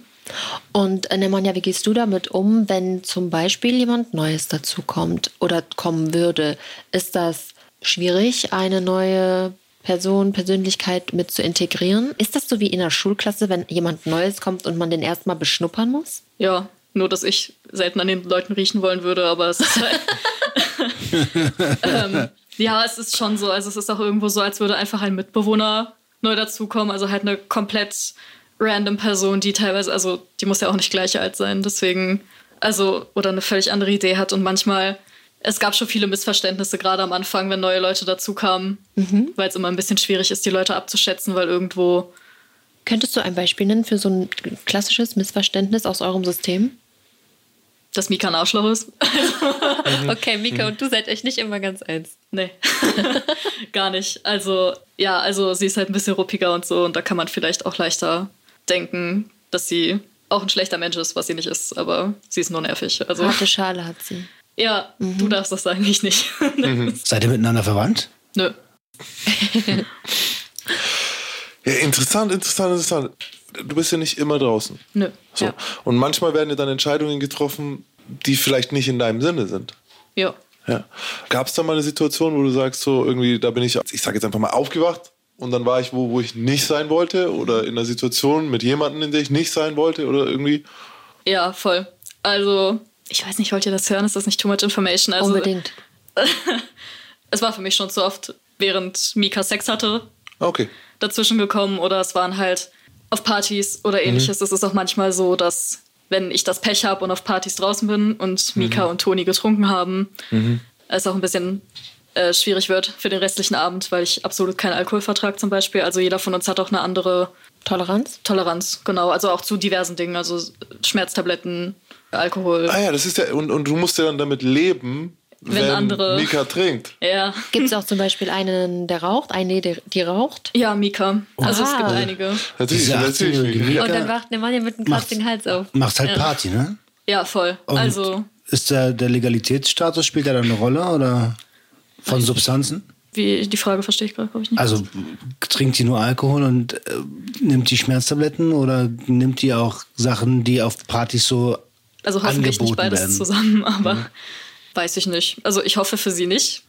Und äh, Nemanja, wie gehst du damit um, wenn zum Beispiel jemand Neues dazukommt oder kommen würde? Ist das schwierig, eine neue Person, Persönlichkeit mit zu integrieren? Ist das so wie in der Schulklasse, wenn jemand Neues kommt und man den erstmal beschnuppern muss? Ja, nur dass ich selten an den Leuten riechen wollen würde, aber es ist halt. ähm, ja, es ist schon so. Also es ist auch irgendwo so, als würde einfach ein Mitbewohner neu dazukommen. Also halt eine komplett random Person, die teilweise, also die muss ja auch nicht gleich alt sein, deswegen, also, oder eine völlig andere Idee hat. Und manchmal, es gab schon viele Missverständnisse, gerade am Anfang, wenn neue Leute dazukamen, weil es immer ein bisschen schwierig ist, die Leute abzuschätzen, weil irgendwo Könntest du ein Beispiel nennen für so ein klassisches Missverständnis aus eurem System? das Mika ein Arschloch ist. Okay, Mika und du seid euch nicht immer ganz eins. Nee, gar nicht. Also, ja, also sie ist halt ein bisschen ruppiger und so und da kann man vielleicht auch leichter denken, dass sie auch ein schlechter Mensch ist, was sie nicht ist, aber sie ist nur nervig. Also, Harte Schale hat sie. ja, du darfst das sagen, ich nicht. Seid ihr miteinander verwandt? Nö. Ja, interessant, interessant, interessant. Du bist ja nicht immer draußen. Nö. So. Ja. Und manchmal werden ja dann Entscheidungen getroffen, die vielleicht nicht in deinem Sinne sind. ja. Ja. Gab es da mal eine Situation, wo du sagst, so irgendwie, da bin ich, ich sage jetzt einfach mal, aufgewacht und dann war ich wo, wo ich nicht sein wollte oder in einer Situation mit jemandem, in der ich nicht sein wollte oder irgendwie? Ja, voll. Also, ich weiß nicht, wollt ihr das hören? Ist das nicht too much information? Also, Unbedingt. Es war für mich schon zu oft, während Mika Sex hatte, Okay. dazwischen gekommen oder es waren halt auf Partys oder ähnliches. Es ist auch manchmal so, dass wenn ich das Pech habe und auf Partys draußen bin und Mika und Toni getrunken haben, es auch ein bisschen äh, schwierig wird für den restlichen Abend, weil ich absolut keinen Alkohol vertrage zum Beispiel. Also jeder von uns hat auch eine andere Toleranz? Toleranz, genau. Also auch zu diversen Dingen, also Schmerztabletten, Alkohol. Ah ja, das ist ja, und, und du musst ja dann damit leben, Wenn wenn, andere- Mika trinkt. Ja. Gibt es auch zum Beispiel einen, der raucht, eine, die, die raucht? Ja, Mika. Also es gibt einige. Natürlich, natürlich. 18-jährige Mika. Und dann wacht der Mann ja mit einem kratzigen Hals auf. Macht halt Party, ne? Ja, voll. Und also, Ist der, der Legalitätsstatus, spielt der da eine Rolle oder von Substanzen? wie die Frage verstehe ich gerade, glaube ich nicht. Also trinkt die nur Alkohol und äh, nimmt die Schmerztabletten oder nimmt die auch Sachen, die auf Partys so Also hoffentlich nicht angeboten beides werden? zusammen, aber weiß ich nicht. Also ich hoffe für sie nicht.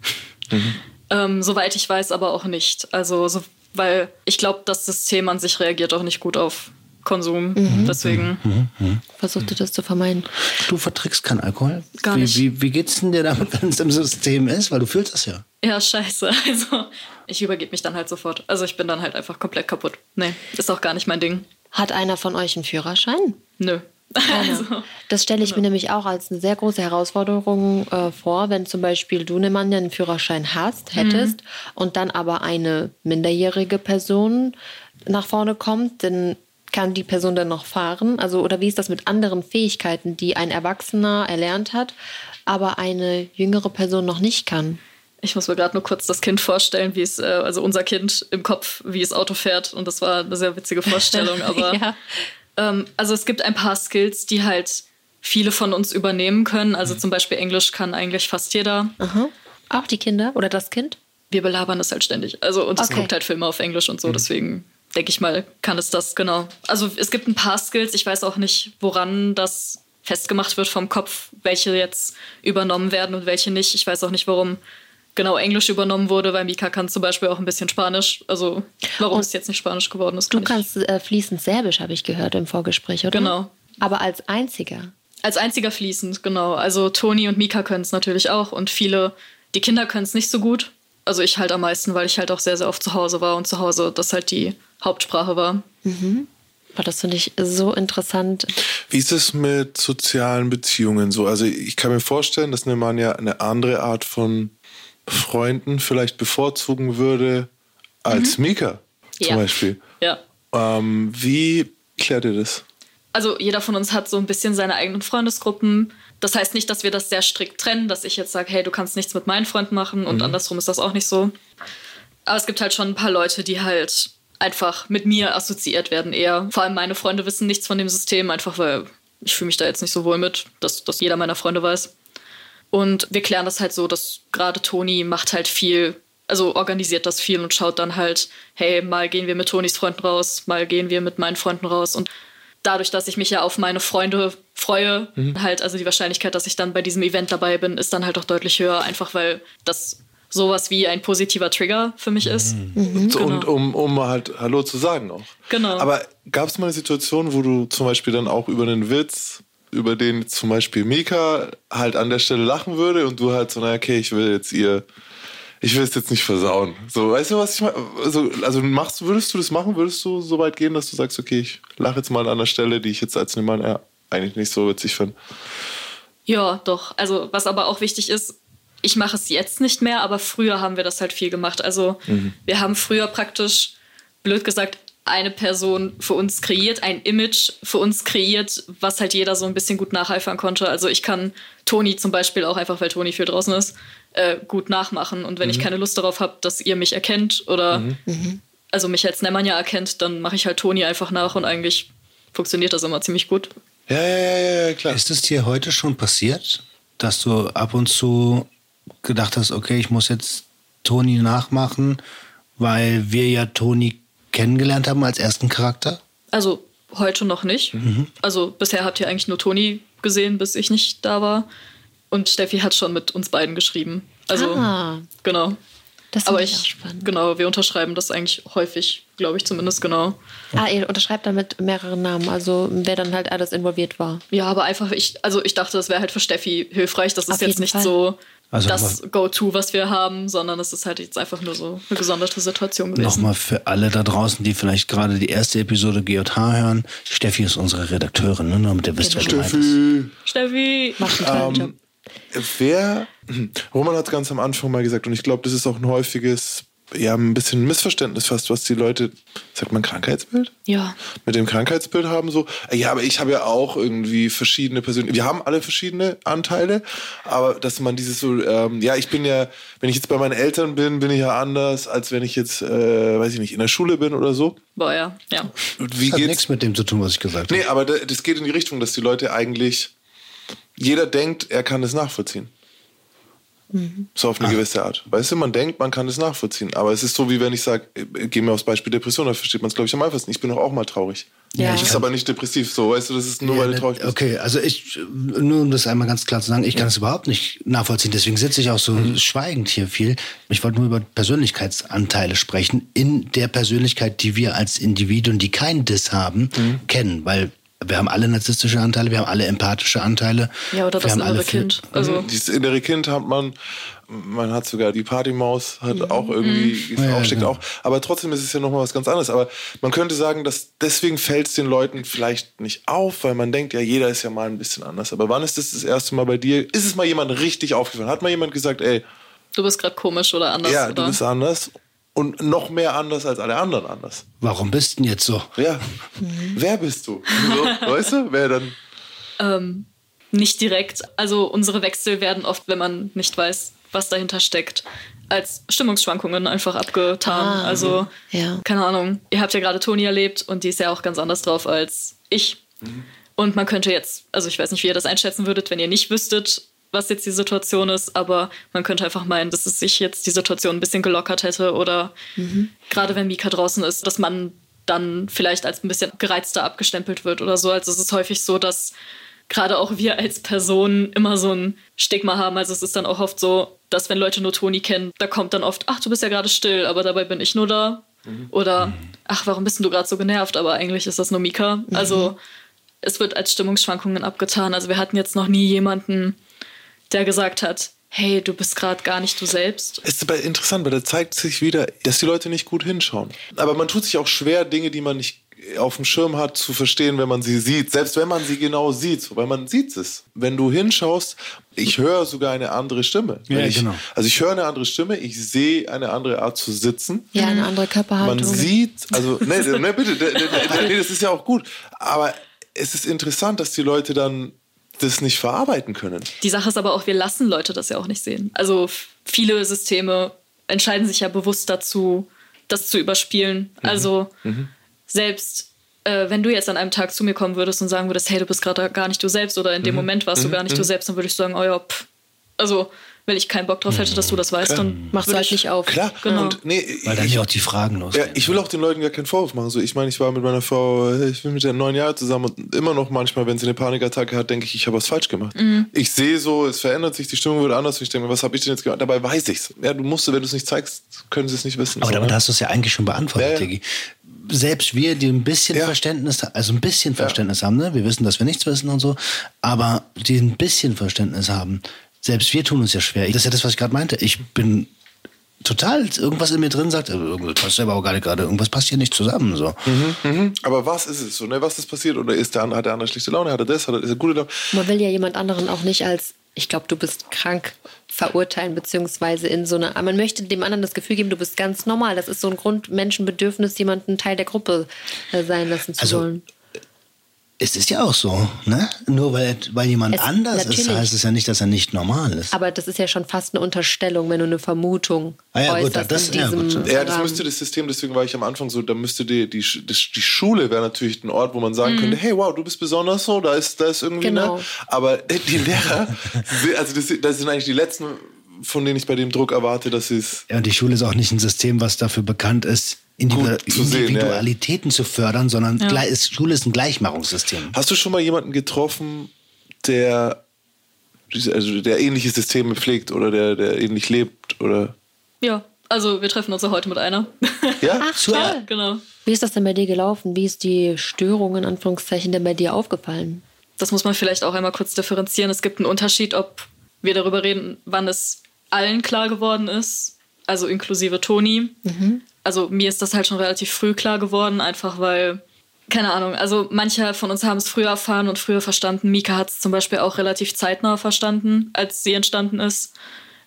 Ähm, soweit ich weiß, aber auch nicht. Also, so, weil ich glaube, das System an sich reagiert auch nicht gut auf Konsum. Deswegen. Versucht du das zu vermeiden? Du verträgst keinen Alkohol? Gar wie, nicht. Wie, wie geht's denn dir damit, wenn es im System ist? Weil du fühlst das ja. Ja, scheiße. Also, ich übergebe mich dann halt sofort. Also, ich bin dann halt einfach komplett kaputt. Nee, ist auch gar nicht mein Ding. Hat einer von euch einen Führerschein? Nö. Also, Das stelle ich mir nämlich auch als eine sehr große Herausforderung äh, vor, wenn zum Beispiel du, Mann, einen Führerschein hast, hättest und dann aber eine minderjährige Person nach vorne kommt, dann kann die Person dann noch fahren? Also, oder wie ist das mit anderen Fähigkeiten, die ein Erwachsener erlernt hat, aber eine jüngere Person noch nicht kann? ich muss mir gerade nur kurz das Kind vorstellen, wie es, äh, also unser Kind im Kopf, wie es Auto fährt. Und das war eine sehr witzige Vorstellung. Aber Ja. Ähm, also es gibt ein paar Skills, die halt viele von uns übernehmen können. Also zum Beispiel Englisch kann eigentlich fast jeder. Aha. Auch die Kinder oder das Kind? Wir belabern es halt ständig. Also und es Okay. guckt halt Filme auf Englisch und so. Deswegen denke ich mal, kann es das genau. Also es gibt ein paar Skills. Ich weiß auch nicht, woran das festgemacht wird vom Kopf, welche jetzt übernommen werden und welche nicht. Ich weiß auch nicht, warum genau Englisch übernommen wurde, weil Mika kann zum Beispiel auch ein bisschen Spanisch. Also warum Und es jetzt nicht Spanisch geworden ist. Du kannst äh, fließend Serbisch, habe ich gehört im Vorgespräch, oder? Genau. Aber als einziger. Als einziger fließend, genau. Also Toni und Mika können es natürlich auch und viele, die Kinder können es nicht so gut. Also ich halt am meisten, weil ich halt auch sehr, sehr oft zu Hause war und zu Hause das halt die Hauptsprache war. Boah, das finde ich so interessant. Wie ist es mit sozialen Beziehungen so? Also ich kann mir vorstellen, dass eine Mann ja eine andere Art von Freunden vielleicht bevorzugen würde als Mika zum Ja. Beispiel. Ja. Ähm, wie klärt ihr das? Also jeder von uns hat so ein bisschen seine eigenen Freundesgruppen. Das heißt nicht, dass wir das sehr strikt trennen, dass ich jetzt sage, hey, du kannst nichts mit meinen Freunden machen und andersrum ist das auch nicht so. Aber es gibt halt schon ein paar Leute, die halt einfach mit mir assoziiert werden eher. Vor allem meine Freunde wissen nichts von dem System, einfach weil ich fühle mich da jetzt nicht so wohl mit, dass das jeder meiner Freunde weiß. Und wir klären das halt so, dass gerade Toni macht halt viel, also organisiert das viel und schaut dann halt, hey, mal gehen wir mit Tonis Freunden raus, mal gehen wir mit meinen Freunden raus. Und dadurch, dass ich mich ja auf meine Freunde freue, halt, also die Wahrscheinlichkeit, dass ich dann bei diesem Event dabei bin, ist dann halt auch deutlich höher, einfach weil das sowas wie ein positiver Trigger für mich ist. So, Genau. Und um, um halt Hallo zu sagen auch. Genau. Aber gab es mal eine Situation, wo du zum Beispiel dann auch über einen Witz, über den zum Beispiel Mika halt an der Stelle lachen würde und du halt so, naja, okay, ich will jetzt ihr, ich will es jetzt nicht versauen. So, weißt du, was ich meine? Also, also machst, würdest du das machen? Würdest du so weit gehen, dass du sagst, okay, ich lache jetzt mal an der Stelle, die ich jetzt als Mann ja, eigentlich nicht so witzig finde? Ja, doch. Also, was aber auch wichtig ist, ich mache es jetzt nicht mehr, aber früher haben wir das halt viel gemacht. Also, wir haben früher praktisch, blöd gesagt, eine Person für uns kreiert, ein Image für uns kreiert, was halt jeder so ein bisschen gut nacheifern konnte. Also, ich kann Toni zum Beispiel auch einfach, weil Toni viel draußen ist, äh, gut nachmachen. Und wenn ich keine Lust darauf habe, dass ihr mich erkennt oder also mich als Nemanja erkennt, dann mache ich halt Toni einfach nach und eigentlich funktioniert das immer ziemlich gut. Ja, ja, ja, ja, klar. Ist es dir heute schon passiert, dass du ab und zu gedacht hast, okay, ich muss jetzt Toni nachmachen, weil wir ja Toni kennengelernt haben als ersten Charakter? Also heute noch nicht. Mhm. Also bisher habt ihr eigentlich nur Toni gesehen, bis ich nicht da war. Und Steffi hat schon mit uns beiden geschrieben. Also Ah. genau. Das Aber ich auch ich, spannend. genau, wir unterschreiben das eigentlich häufig, glaube ich zumindest, genau. Ah, ihr unterschreibt damit mehrere Namen, also wer dann halt alles involviert war. Ja, aber einfach, ich, also ich dachte, das wäre halt für Steffi hilfreich. Das ist Auf jetzt nicht Fall. so Also das Go-To, was wir haben, sondern es ist halt jetzt einfach nur so eine gesonderte Situation gewesen. Nochmal für alle da draußen, die vielleicht gerade die erste Episode GJH hören. Steffi ist unsere Redakteurin, ne? damit ihr wisst, was gemeint ist. Steffi! Macht einen tollen Job. Ähm, wer, Roman hat es ganz am Anfang mal gesagt, und ich glaube, das ist auch ein häufiges, ja, ein bisschen Missverständnis fast, was die Leute, sagt man Krankheitsbild? Ja. Mit dem Krankheitsbild haben so, ja, aber ich habe ja auch irgendwie verschiedene Persönlichkeiten. Wir haben alle verschiedene Anteile, aber dass man dieses so, ähm, ja, ich bin ja, wenn ich jetzt bei meinen Eltern bin, bin ich ja anders, als wenn ich jetzt, äh, weiß ich nicht, in der Schule bin oder so. War ja, ja. Wie Das hat geht's? nichts mit dem zu tun, was ich gesagt habe. Nee, aber da- das geht in die Richtung, dass die Leute eigentlich, jeder denkt, er kann es nachvollziehen. So auf eine gewisse Art. Weißt du, man denkt, man kann es nachvollziehen. Aber es ist so, wie wenn ich sage, äh, geh mir aufs Beispiel Depression, da versteht man es, glaube ich, am einfachsten. Ich bin doch auch mal traurig. Ja. Ich ist aber nicht depressiv, so, weißt du, das ist nur, weil du traurig bist. Okay, also ich, nur um das einmal ganz klar zu sagen, ich kann es überhaupt nicht nachvollziehen. Deswegen sitze ich auch so schweigend hier viel. Ich wollte nur über Persönlichkeitsanteile sprechen, in der Persönlichkeit, die wir als Individuen, die kein Diss haben, kennen. Weil wir haben alle narzisstische Anteile, wir haben alle empathische Anteile. Ja, oder wir das haben alle innere Kind. Also, Dieses innere Kind hat man, man hat sogar die Partymaus, hat auch irgendwie, ist Ja, auch, steckt genau. auch. Aber trotzdem ist es ja nochmal was ganz anderes. Aber man könnte sagen, dass deswegen fällt es den Leuten vielleicht nicht auf, weil man denkt, ja, jeder ist ja mal ein bisschen anders. Aber wann ist das das erste Mal bei dir? Ist es mal jemand richtig aufgefallen? Hat mal jemand gesagt, ey, du bist gerade komisch oder anders. ja, oder? du bist anders und noch mehr anders als alle anderen anders? Warum bist du denn jetzt so? Ja. Wer bist du? So, weißt du, wer dann? ähm, nicht direkt. Also unsere Wechsel werden oft, wenn man nicht weiß, was dahinter steckt, als Stimmungsschwankungen einfach abgetan. Ah, also, ja. keine Ahnung. Ihr habt ja gerade Toni erlebt und die ist ja auch ganz anders drauf als ich. Und man könnte jetzt, also ich weiß nicht, wie ihr das einschätzen würdet, wenn ihr nicht wüsstet, was jetzt die Situation ist, aber man könnte einfach meinen, dass es sich jetzt die Situation ein bisschen gelockert hätte oder gerade wenn Mika draußen ist, dass man dann vielleicht als ein bisschen gereizter abgestempelt wird oder so. Also es ist häufig so, dass gerade auch wir als Personen immer so ein Stigma haben. Also es ist dann auch oft so, dass wenn Leute nur Toni kennen, da kommt dann oft, ach, du bist ja gerade still, aber dabei bin ich nur da. Oder, ach, warum bist denn du gerade so genervt? Aber eigentlich ist das nur Mika. Also es wird als Stimmungsschwankungen abgetan. Also wir hatten jetzt noch nie jemanden, der gesagt hat, hey, du bist gerade gar nicht du selbst. Es ist aber interessant, weil da zeigt sich wieder, dass die Leute nicht gut hinschauen. Aber man tut sich auch schwer, Dinge, die man nicht auf dem Schirm hat, zu verstehen, wenn man sie sieht. Selbst wenn man sie genau sieht, weil man sieht es. Wenn du hinschaust, ich höre sogar eine andere Stimme. Ja, ich, genau. Also ich höre eine andere Stimme, ich sehe eine andere Art zu sitzen. Ja, eine andere Körperhaltung. Man sieht, also, ne, ne bitte, ne, ne, ne, das ist ja auch gut. Aber es ist interessant, dass die Leute dann das nicht verarbeiten können. Die Sache ist aber auch, wir lassen Leute das ja auch nicht sehen. Also viele Systeme entscheiden sich ja bewusst dazu, das zu überspielen. Also selbst äh, wenn du jetzt an einem Tag zu mir kommen würdest und sagen würdest, hey, du bist gerade gar nicht du selbst oder in dem Moment warst du gar nicht du selbst, dann würde ich sagen, oh ja, pff. Also wenn ich keinen Bock drauf hätte, dass du das weißt, dann Machst du halt ich- nicht auf. Klar, Genau. und nee, Weil dann ich, ja auch die Fragen ja, losgehen. ich will auch den Leuten gar keinen Vorwurf machen. So, ich meine, ich war mit meiner Frau, ich bin mit der neun Jahre zusammen und immer noch manchmal, wenn sie eine Panikattacke hat, denke ich, ich habe was falsch gemacht. Ich sehe so, es verändert sich, die Stimmung wird anders. Und ich denke mir, was habe ich denn jetzt gemacht? Dabei weiß ich's. Ja, du musst, wenn du es nicht zeigst, können sie es nicht wissen. Aber so, damit ne? hast du es ja eigentlich schon beantwortet, Ja, ja. Diggi. Selbst wir, die ein bisschen Ja. Verständnis, also ein bisschen Verständnis haben, ne? wir wissen, dass wir nichts wissen und so, aber die ein bisschen Verständnis haben, selbst wir tun uns ja schwer. Das ist ja das, was ich gerade meinte. Ich bin total, irgendwas in mir drin sagt, äh, irgendwas passt aber auch gar nicht gerade, irgendwas passt hier nicht zusammen. So. Mhm. Aber was ist es so, ne? Was ist passiert? Oder ist der andere, hat der andere schlechte Laune? Hat er das? Hat er, ist er gute Laune? Man will ja jemand anderen auch nicht als, ich glaube, du bist krank verurteilen, beziehungsweise in so einer, man möchte dem anderen das Gefühl geben, du bist ganz normal. Das ist so ein Grundmenschenbedürfnis, jemanden Teil der Gruppe äh, sein lassen zu Also, wollen. Es ist ja auch so, ne? Nur weil, weil jemand Es- anders ist, heißt es ja nicht, dass er nicht normal ist. Aber das ist ja schon fast eine Unterstellung, wenn du eine Vermutung Ah ja, gut, äußerst das- in ja, gut. Ja, das müsste das System, deswegen war ich am Anfang so, da müsste die, die, das, die Schule wäre natürlich ein Ort, wo man sagen könnte, hey, wow, du bist besonders so, da ist, da ist irgendwie, Genau. ne? Aber die Lehrer, also das, das sind eigentlich die letzten, von denen ich bei dem Druck erwarte, dass sie es. Ja, und die Schule ist auch nicht ein System, was dafür bekannt ist, Individu Gut zu sehen, Individualitäten zu fördern, sondern Ja. Ist, Schule ist ein Gleichmachungssystem. Hast du schon mal jemanden getroffen, der, also der ähnliche Systeme pflegt oder der, der ähnlich lebt? Oder Ja, also wir treffen uns auch heute mit einer. ja? Ach, toll. genau. Wie ist das denn bei dir gelaufen? Wie ist die Störung in Anführungszeichen denn bei dir aufgefallen? Das muss man vielleicht auch einmal kurz differenzieren. Es gibt einen Unterschied, ob wir darüber reden, wann es allen klar geworden ist, also inklusive Toni. Also mir ist das halt schon relativ früh klar geworden, einfach weil, keine Ahnung, also manche von uns haben es früher erfahren und früher verstanden. Mika hat es zum Beispiel auch relativ zeitnah verstanden, als sie entstanden ist.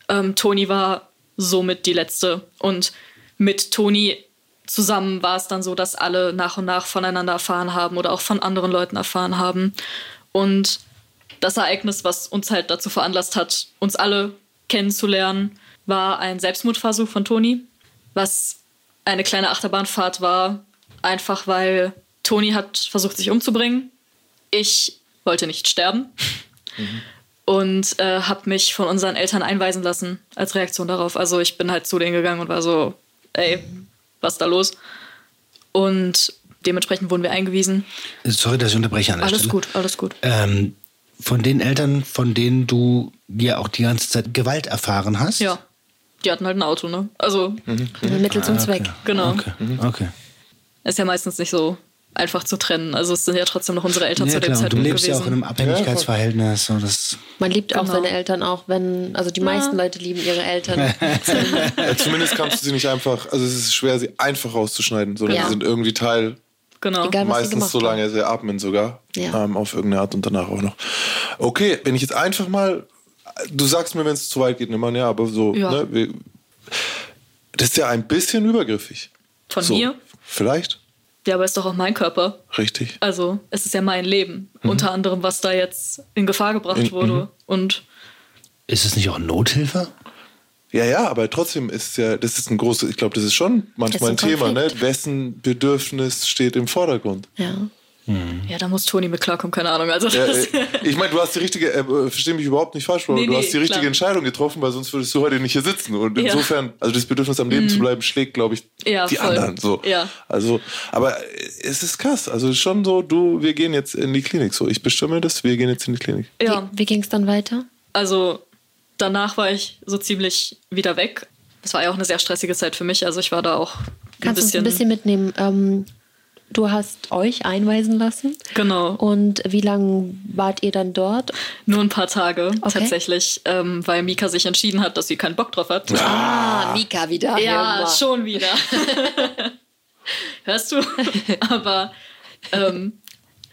Ähm, Toni war somit die letzte. Und mit Toni zusammen war es dann so, dass alle nach und nach voneinander erfahren haben oder auch von anderen Leuten erfahren haben. Und das Ereignis, was uns halt dazu veranlasst hat, uns alle kennenzulernen, war ein Selbstmordversuch von Toni, was eine kleine Achterbahnfahrt war, einfach weil Toni hat versucht, sich umzubringen. Ich wollte nicht sterben und äh, habe mich von unseren Eltern einweisen lassen als Reaktion darauf. Also ich bin halt zu denen gegangen und war so, ey, was ist da los? Und dementsprechend wurden wir eingewiesen. Sorry, dass ich unterbreche an der Alles Stelle. gut, alles gut. Ähm, von den Eltern, von denen du ja auch die ganze Zeit Gewalt erfahren hast? Ja, die hatten halt ein Auto, ne? Also Mittel zum Zweck. genau. Okay. okay. Ist ja meistens nicht so einfach zu trennen. Also es sind ja trotzdem noch unsere Eltern Ja, zu dem klar, und du Zeitpunkt lebst ja auch in gewesen. einem Abhängigkeitsverhältnis. So, das, Man liebt auch Genau. seine Eltern auch, wenn, also die meisten Leute lieben ihre Eltern. Ja, zumindest kannst du sie nicht einfach, also es ist schwer, sie einfach rauszuschneiden, sondern Ja. sie sind irgendwie Teil, genau. Egal, meistens gemacht solange sie atmen sogar, Ja. ähm, auf irgendeine Art und danach auch noch. Okay, wenn ich jetzt einfach mal, du sagst mir, wenn es zu weit geht, nimmer, ja, aber so, Ja. ne, wir, das ist ja ein bisschen übergriffig. Von so, mir? Vielleicht, Ja, aber ist doch auch mein Körper. richtig. Also es ist ja mein Leben. Unter anderem, was da jetzt in Gefahr gebracht In- wurde. Und ist es nicht auch Nothilfe? Ja, ja, aber trotzdem ist ja, das ist ein großes, ich glaube, das ist schon manchmal ein ist ein Thema, ne? Wessen Bedürfnis steht im Vordergrund? ja. Ja, da muss Toni mit klarkommen, keine Ahnung. Also Ja, äh, ich meine, du hast die richtige, äh, verstehe mich überhaupt nicht falsch, Bro. Nee, du nee, hast die richtige klar. Entscheidung getroffen, weil sonst würdest du heute nicht hier sitzen. Und Ja. Mhm. insofern, also das Bedürfnis am Leben zu bleiben, schlägt, glaube ich, Ja, die voll. anderen. So. Ja. Also, aber es ist krass. Also schon so, du, wir gehen jetzt in die Klinik. So, ich bestimme das, wir gehen jetzt in die Klinik. ja, Wie, wie ging es dann weiter? also danach war ich so ziemlich wieder weg. Das war ja auch eine sehr stressige Zeit für mich. Also ich war da auch ein Kannst du uns ein bisschen mitnehmen? Ähm, du hast euch einweisen lassen. Genau. Und wie lange wart ihr dann dort? Nur ein paar Tage Okay. tatsächlich, ähm, weil Mika sich entschieden hat, dass sie keinen Bock drauf hat. Ah, Mika wieder. Ja, schon wieder. Hörst du? Aber ähm,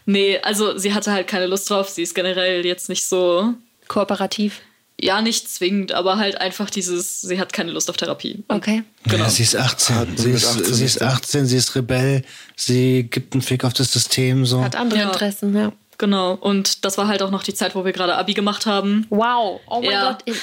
nee, also sie hatte halt keine Lust drauf. Sie ist generell jetzt nicht so, Kooperativ. Ja, nicht zwingend, aber halt einfach dieses, sie hat keine Lust auf Therapie. Okay. Genau. Ja, sie ist 18. Hat man Sie ist, 18 sie ist 18, sie ist Rebell, sie gibt einen Fick auf das System. So. Hat andere Ja. Interessen, ja. Genau. Und das war halt auch noch die Zeit, wo wir gerade Abi gemacht haben. Wow. Oh mein Ja. Gott.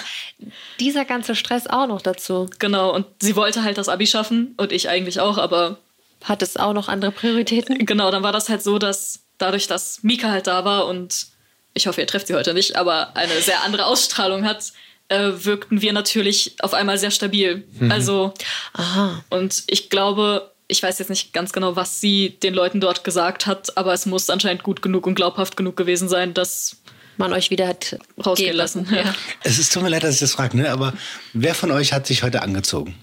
Dieser ganze Stress auch noch dazu. Genau. Und sie wollte halt das Abi schaffen und ich eigentlich auch, aber Hat es auch noch andere Prioritäten? Genau, dann war das halt so, dass dadurch, dass Mika halt da war und ich hoffe, ihr trefft sie heute nicht, aber eine sehr andere Ausstrahlung hat, äh, wirkten wir natürlich auf einmal sehr stabil. Also, Aha. und ich glaube, ich weiß jetzt nicht ganz genau, was sie den Leuten dort gesagt hat, aber es muss anscheinend gut genug und glaubhaft genug gewesen sein, dass Man euch wieder hat rausgehen gehen lassen. Ja. Es ist tut mir leid, dass ich das frage, ne? aber wer von euch hat sich heute angezogen?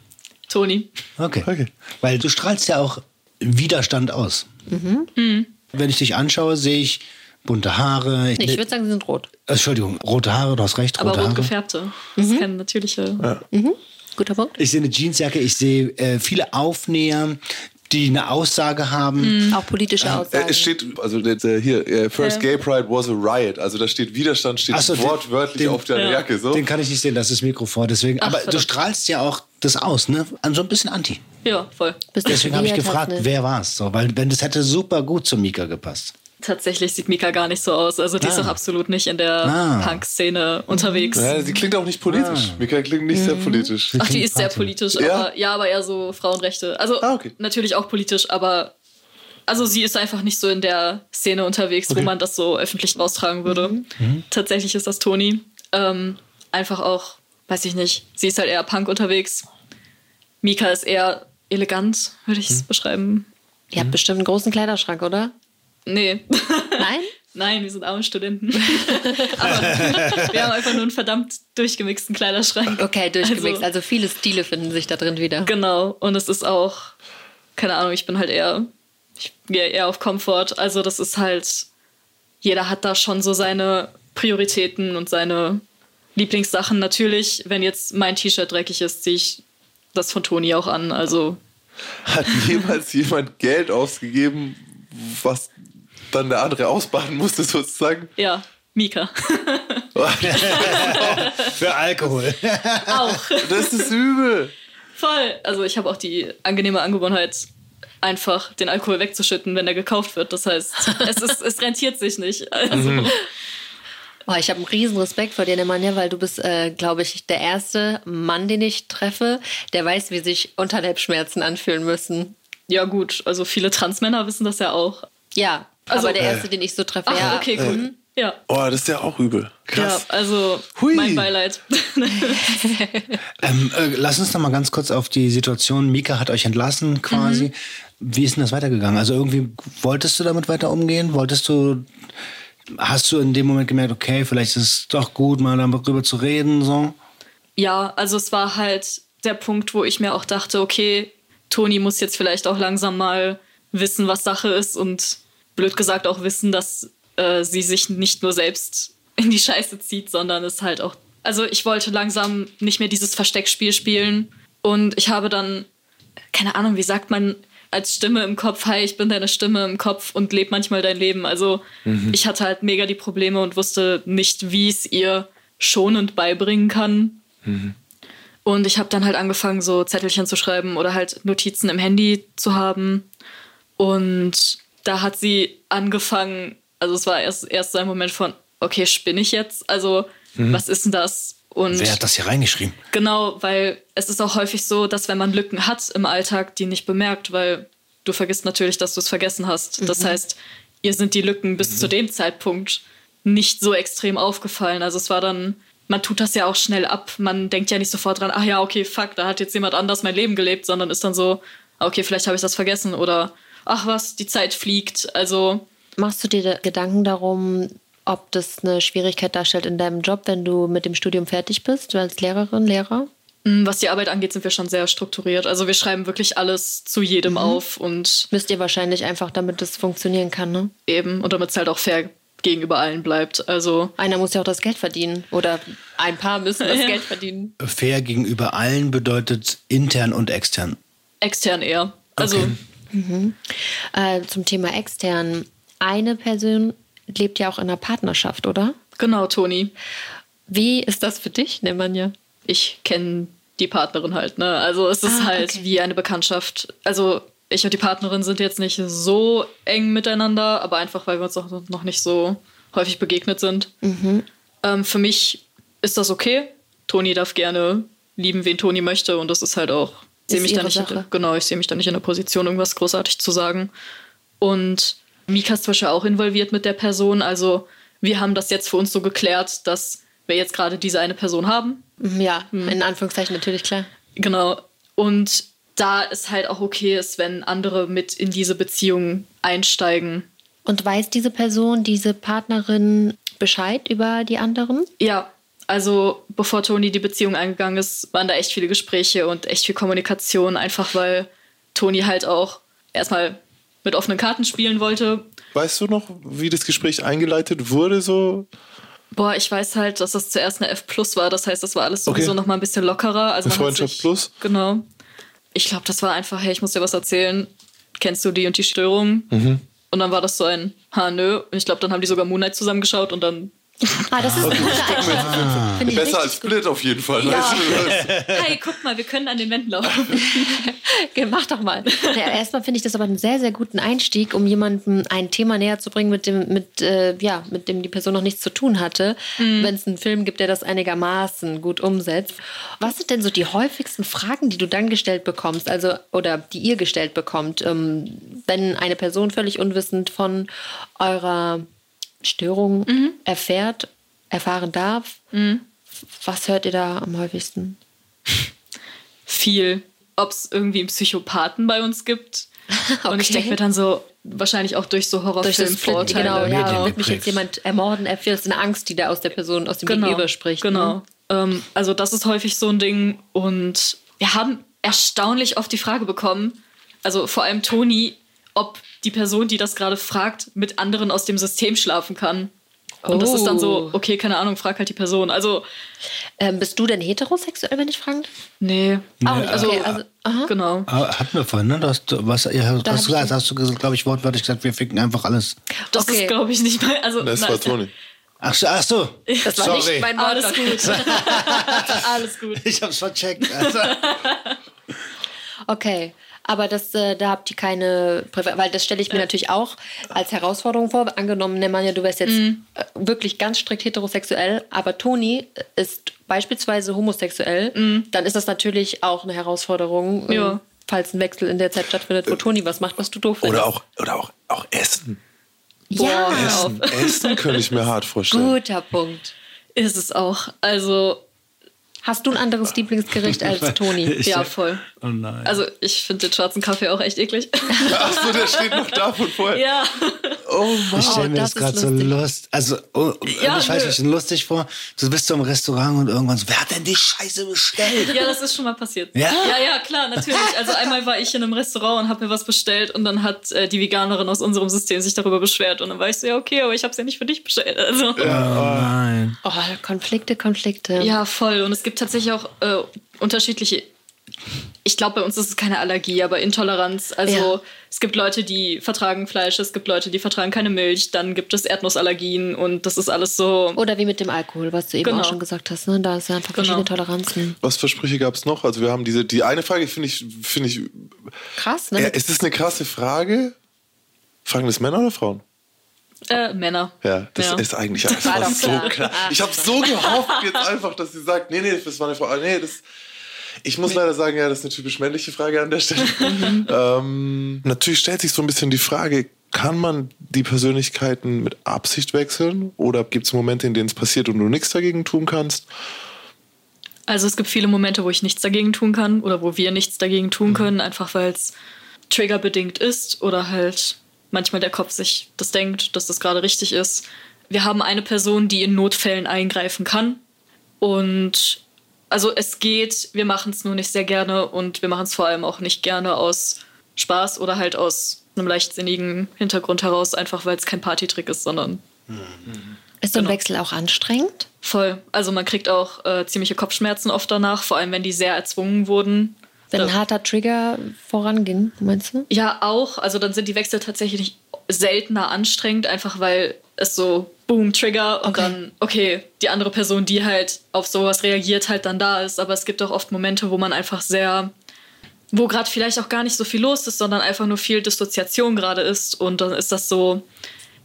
Toni. Okay. Okay. Weil du strahlst ja auch Widerstand aus. Mhm. Wenn ich dich anschaue, sehe ich bunte Haare. Ich, Nee, ich würde sagen, sie sind rot. Entschuldigung, rote Haare, du hast recht, Aber rot Haare. gefärbte. Das ist keine natürliche. Guter Punkt. Ich sehe eine Jeansjacke, ich sehe äh, viele Aufnäher, die eine Aussage haben. Auch politische Äh, Aussagen. es steht, also der hier, äh, First Gay Pride was a riot. Also da steht Widerstand, steht so, den- wortwörtlich den- auf der Ja. Jacke. So. Den kann ich nicht sehen, das ist das Mikro vor, deswegen. Ach, aber du strahlst ja auch das aus, ne? An so ein bisschen Anti. Ja, voll. Bist du Deswegen habe ich gefragt, ne? wer war es? So, weil wenn das hätte super gut zu Mika gepasst. Tatsächlich sieht Mika gar nicht so aus. Also die ist Ah. auch absolut nicht in der Ah. Punk-Szene unterwegs. Ja, sie klingt auch nicht politisch. Mika klingt nicht sehr politisch. Ach, die ist sehr politisch, Ja? aber ja, aber eher so Frauenrechte. Also Ah, okay. natürlich auch politisch, aber also sie ist einfach nicht so in der Szene unterwegs, wo man das so öffentlich raustragen würde. Tatsächlich ist das Toni. Ähm, einfach auch, weiß ich nicht, sie ist halt eher Punk unterwegs. Mika ist eher elegant, würde ich es Hm. beschreiben. Ihr habt bestimmt einen großen Kleiderschrank, oder? Nee. Nein? Nein, wir sind arme Studenten. Aber wir haben einfach nur einen verdammt durchgemixten Kleiderschrank. Okay, durchgemixt. Also, Also, viele Stile finden sich da drin wieder. genau. Und es ist auch, keine Ahnung, ich bin halt eher, ich gehe eher auf Komfort. Also das ist halt, jeder hat da schon so seine Prioritäten und seine Lieblingssachen. Natürlich, wenn jetzt mein T-Shirt dreckig ist, ziehe ich das von Toni auch an. Also Hat jemals jemand Geld ausgegeben, was dann der andere ausbaden musste, sozusagen? ja, Mika. Für Alkohol. auch. Das ist übel. Voll. Also ich habe auch die angenehme Angewohnheit, einfach den Alkohol wegzuschütten, wenn er gekauft wird. Das heißt, es, ist, es rentiert sich nicht. Also, Oh, ich habe einen riesen Respekt vor dir, Nemanja, weil du bist, äh, glaube ich, der erste Mann, den ich treffe, der weiß, wie sich Unterleibschmerzen anfühlen müssen. Ja gut, also viele Transmänner wissen das ja auch. Ja, Also- aber der erste, den ich so treffe, Ach, ja. okay, cool. Ja. Oh, das ist ja auch übel. Krass. Ja, also Hui. mein Beileid. Ähm, äh, lass uns noch mal ganz kurz auf die Situation. Mika hat euch entlassen quasi. Wie ist denn das weitergegangen? Also irgendwie wolltest du damit weiter umgehen? Wolltest du, hast du in dem Moment gemerkt, okay, vielleicht ist es doch gut, mal darüber zu reden, so? ja, also es war halt der Punkt, wo ich mir auch dachte, okay, Toni muss jetzt vielleicht auch langsam mal wissen, was Sache ist und blöd gesagt auch wissen, dass äh, sie sich nicht nur selbst in die Scheiße zieht, sondern es halt auch. Also ich wollte langsam nicht mehr dieses Versteckspiel spielen und ich habe dann, keine Ahnung, wie sagt man als Stimme im Kopf, hi, ich bin deine Stimme im Kopf und lebe manchmal dein Leben. Also ich hatte halt mega die Probleme und wusste nicht, wie es ihr schonend beibringen kann. Und ich habe dann halt angefangen, so Zettelchen zu schreiben oder halt Notizen im Handy zu haben. Und da hat sie angefangen, also es war erst, erst so ein Moment von, okay, spinne ich jetzt? Also, was ist denn das? Und Wer hat das hier reingeschrieben? Genau, weil es ist auch häufig so, dass wenn man Lücken hat im Alltag, die nicht bemerkt, weil du vergisst natürlich, dass du es vergessen hast. Das heißt, ihr sind die Lücken bis zu dem Zeitpunkt nicht so extrem aufgefallen. Also es war dann, man tut das ja auch schnell ab. Man denkt ja nicht sofort dran, ach ja, okay, fuck, da hat jetzt jemand anders mein Leben gelebt, sondern ist dann so, okay, vielleicht habe ich das vergessen oder ach was, die Zeit fliegt. Also Machst du dir da Gedanken darum, ob das eine Schwierigkeit darstellt in deinem Job, wenn du mit dem Studium fertig bist, du als Lehrerin, Lehrer? mh, was die Arbeit angeht, sind wir schon sehr strukturiert. Also wir schreiben wirklich alles zu jedem auf und Müsst ihr wahrscheinlich einfach, damit das funktionieren kann, ne? eben und damit es halt auch fair gegenüber allen bleibt. Also Einer muss ja auch das Geld verdienen. Oder ein paar müssen das Ja. Geld verdienen. Fair gegenüber allen bedeutet intern und extern. extern eher. Also Okay. Äh, zum Thema extern. Eine Person lebt ja auch in einer Partnerschaft, oder? genau, Toni. Wie ist das für dich, Nemanja? Ich kenne die Partnerin halt, ne? Also es ist Ah, halt okay. wie eine Bekanntschaft. Also ich und die Partnerin sind jetzt nicht so eng miteinander, aber einfach, weil wir uns auch noch nicht so häufig begegnet sind. Mhm. Ähm, für mich ist das okay. Toni darf gerne lieben, wen Toni möchte und das ist halt auch. Ich sehe mich da nicht in, genau, ich sehe mich da nicht in der Position, irgendwas großartig zu sagen. Und Mika ist zum Beispiel auch involviert mit der Person. Also wir haben das jetzt für uns so geklärt, dass wir jetzt gerade diese eine Person haben. Mhm, Ja, Hm. in Anführungszeichen natürlich klar. Genau. Und da ist halt auch okay ist, wenn andere mit in diese Beziehung einsteigen. Und weiß diese Person, diese Partnerin Bescheid über die anderen? Ja, also bevor Toni die Beziehung eingegangen ist, waren da echt viele Gespräche und echt viel Kommunikation, einfach weil Toni halt auch erstmal mit offenen Karten spielen wollte. Weißt du noch, wie das Gespräch eingeleitet wurde? So? Boah, ich weiß halt, dass das zuerst eine F Plus war. Das heißt, das war alles sowieso Okay. noch mal ein bisschen lockerer. Also Eine Freundschaft sich, plus? Genau. Ich glaube, das war einfach, hey, ich muss dir was erzählen. Kennst du die und die Störung? Mhm. Und dann war das so ein, ha, nö. Und ich glaube, dann haben die sogar Moonlight zusammengeschaut und dann, Ah, das ist eine gute ich Besser als richtig gut. Split auf jeden Fall. Ja. Hey, guck mal, wir können an den Wänden laufen. Okay, Mach doch mal. Ja, erstmal finde ich das aber einen sehr, sehr guten Einstieg, um jemandem ein Thema näher zu bringen, mit dem, mit, äh, ja, mit dem die Person noch nichts zu tun hatte. Wenn es einen Film gibt, der das einigermaßen gut umsetzt. Was sind denn so die häufigsten Fragen, die du dann gestellt bekommst, also oder die ihr gestellt bekommt, ähm, wenn eine Person völlig unwissend von eurer Störung erfährt, erfahren darf? Was hört ihr da am häufigsten? Viel. ob es irgendwie einen Psychopathen bei uns gibt. Und ich Okay. denke mir dann so, wahrscheinlich auch durch so Horrorfilm-Vorteile. genau, ja, wird mich jetzt jemand ermorden, er das ist eine Angst, die da aus der Person, aus dem Gegenüber spricht. Genau. Ne? Ähm, also das ist häufig so ein Ding. Und wir haben erstaunlich oft die Frage bekommen, also vor allem Toni, ob die Person, die das gerade fragt, mit anderen aus dem System schlafen kann. Und das ist dann so, Oh. okay, keine Ahnung, frag halt die Person. Also, Ähm, bist du denn heterosexuell, wenn ich fragen darf? nee. Auch nicht, also, okay, also, aha. genau. Aber hatten wir vorhin, ne? Du hast, was, ja, Da hast, gesagt, ich- hast du, glaube ich, wortwörtlich gesagt, wir ficken einfach alles. Das Okay. ist, glaube ich, nicht mal. Also, Das na, war Toni. Ach, so- ach so. Das war Sorry. nicht mein Alles Wort. gut. Alles gut. Ich hab's vercheckt. Also. Okay, aber das, äh, da habt ihr keine, Präfer weil das stelle ich mir natürlich auch als Herausforderung vor. Angenommen, Nemanja, du wärst jetzt Mhm. äh, wirklich ganz strikt heterosexuell, aber Toni ist beispielsweise homosexuell, dann ist das natürlich auch eine Herausforderung, ähm, Mhm. Ja. falls ein Wechsel in der Zeit stattfindet, wo Toni was macht, was du doof findest. Oder auch, oder auch, auch Essen. ja, Essen, Essen könnte ich mir hart vorstellen. guter Punkt. Ist es auch. Also, Hast du ein anderes Lieblingsgericht als Toni? Ich- ja, voll. Oh nein. Also, ich finde den schwarzen Kaffee auch echt eklig. Achso, der steht noch da von vorher. ja. Oh Mann. Ich stelle mir das das gerade so lustig. lust. Also, oh, Ja, ich weiß nicht, lustig vor. Du bist so im Restaurant und irgendwann so, wer hat denn die Scheiße bestellt? Ja, das ist schon mal passiert. Ja? Ja, ja, klar, natürlich. Also einmal war ich in einem Restaurant und habe mir was bestellt und dann hat äh, die Veganerin aus unserem System sich darüber beschwert und dann war ich so, ja, okay, aber ich habe es ja nicht für dich bestellt. Also. Oh nein. Oh, Konflikte, Konflikte. Ja, voll. Und es gibt tatsächlich auch äh, unterschiedliche. Ich glaube, bei uns ist es keine Allergie, aber Intoleranz. Also Ja. es gibt Leute, die vertragen Fleisch, es gibt Leute, die vertragen keine Milch, dann gibt es Erdnussallergien und das ist alles so. Oder wie mit dem Alkohol, was du eben Genau. auch schon gesagt hast. Ne? Da ist ja einfach Genau. verschiedene Toleranzen. Was für Sprüche gab es noch? Also wir haben diese, die eine Frage finde ich, finde ich, Krass, ne? ja, ist das eine krasse Frage? Fragen das Männer oder Frauen? Äh, Männer. Ja, das Ja. ist eigentlich das War so klar. klar. Ich habe so gehofft jetzt einfach, dass sie sagt, nee, nee, das war eine Frau. Ah, Nee, das. Ich muss leider sagen, ja, das ist eine typisch männliche Frage an der Stelle. ähm, natürlich stellt sich so ein bisschen die Frage, kann man die Persönlichkeiten mit Absicht wechseln? Oder gibt es Momente, in denen es passiert und du nichts dagegen tun kannst? Also es gibt viele Momente, wo ich nichts dagegen tun kann oder wo wir nichts dagegen tun können, einfach weil es triggerbedingt ist oder halt manchmal der Kopf sich das denkt, dass das gerade richtig ist. Wir haben eine Person, die in Notfällen eingreifen kann und also es geht, wir machen es nur nicht sehr gerne und wir machen es vor allem auch nicht gerne aus Spaß oder halt aus einem leichtsinnigen Hintergrund heraus, einfach weil es kein Partytrick ist, sondern ist so ein genau. Wechsel auch anstrengend? voll. Also man kriegt auch äh, ziemliche Kopfschmerzen oft danach, vor allem wenn die sehr erzwungen wurden. Wenn ein harter Trigger voranging, meinst du? Ja, auch. Also dann sind die Wechsel tatsächlich seltener anstrengend, einfach weil es so Boom, Trigger und Okay. dann, okay, die andere Person, die halt auf sowas reagiert, halt dann da ist. Aber es gibt auch oft Momente, wo man einfach sehr, wo gerade vielleicht auch gar nicht so viel los ist, sondern einfach nur viel Dissoziation gerade ist. Und dann ist das so,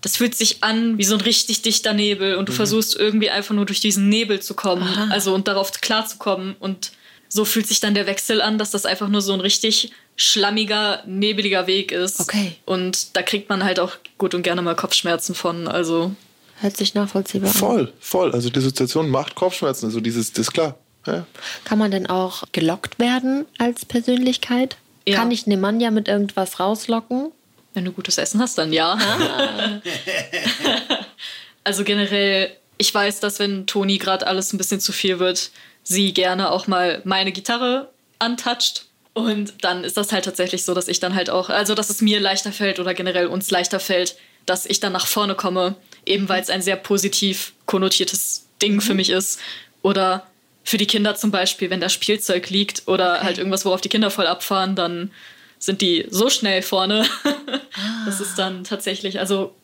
das fühlt sich an wie so ein richtig dichter Nebel und du versuchst irgendwie einfach nur durch diesen Nebel zu kommen, also und darauf klarzukommen. Und so fühlt sich dann der Wechsel an, dass das einfach nur so ein richtig schlammiger, nebeliger Weg ist. Okay. Und da kriegt man halt auch gut und gerne mal Kopfschmerzen von. Also Hört sich nachvollziehbar an. Voll, voll. Also Dissoziation macht Kopfschmerzen. Also dieses, das ist klar. Ja. Kann man denn auch gelockt werden als Persönlichkeit? Ja. Kann ich Nemanja mit irgendwas rauslocken? Wenn du gutes Essen hast, dann ja. also generell, ich weiß, dass wenn Toni gerade alles ein bisschen zu viel wird, sie gerne auch mal meine Gitarre antatscht. Und dann ist das halt tatsächlich so, dass ich dann halt auch, also dass es mir leichter fällt oder generell uns leichter fällt, dass ich dann nach vorne komme, eben weil es ein sehr positiv konnotiertes Ding für mich ist. Oder für die Kinder zum Beispiel, wenn da Spielzeug liegt oder halt irgendwas, worauf die Kinder voll abfahren, dann sind die so schnell vorne. Das ist dann tatsächlich, also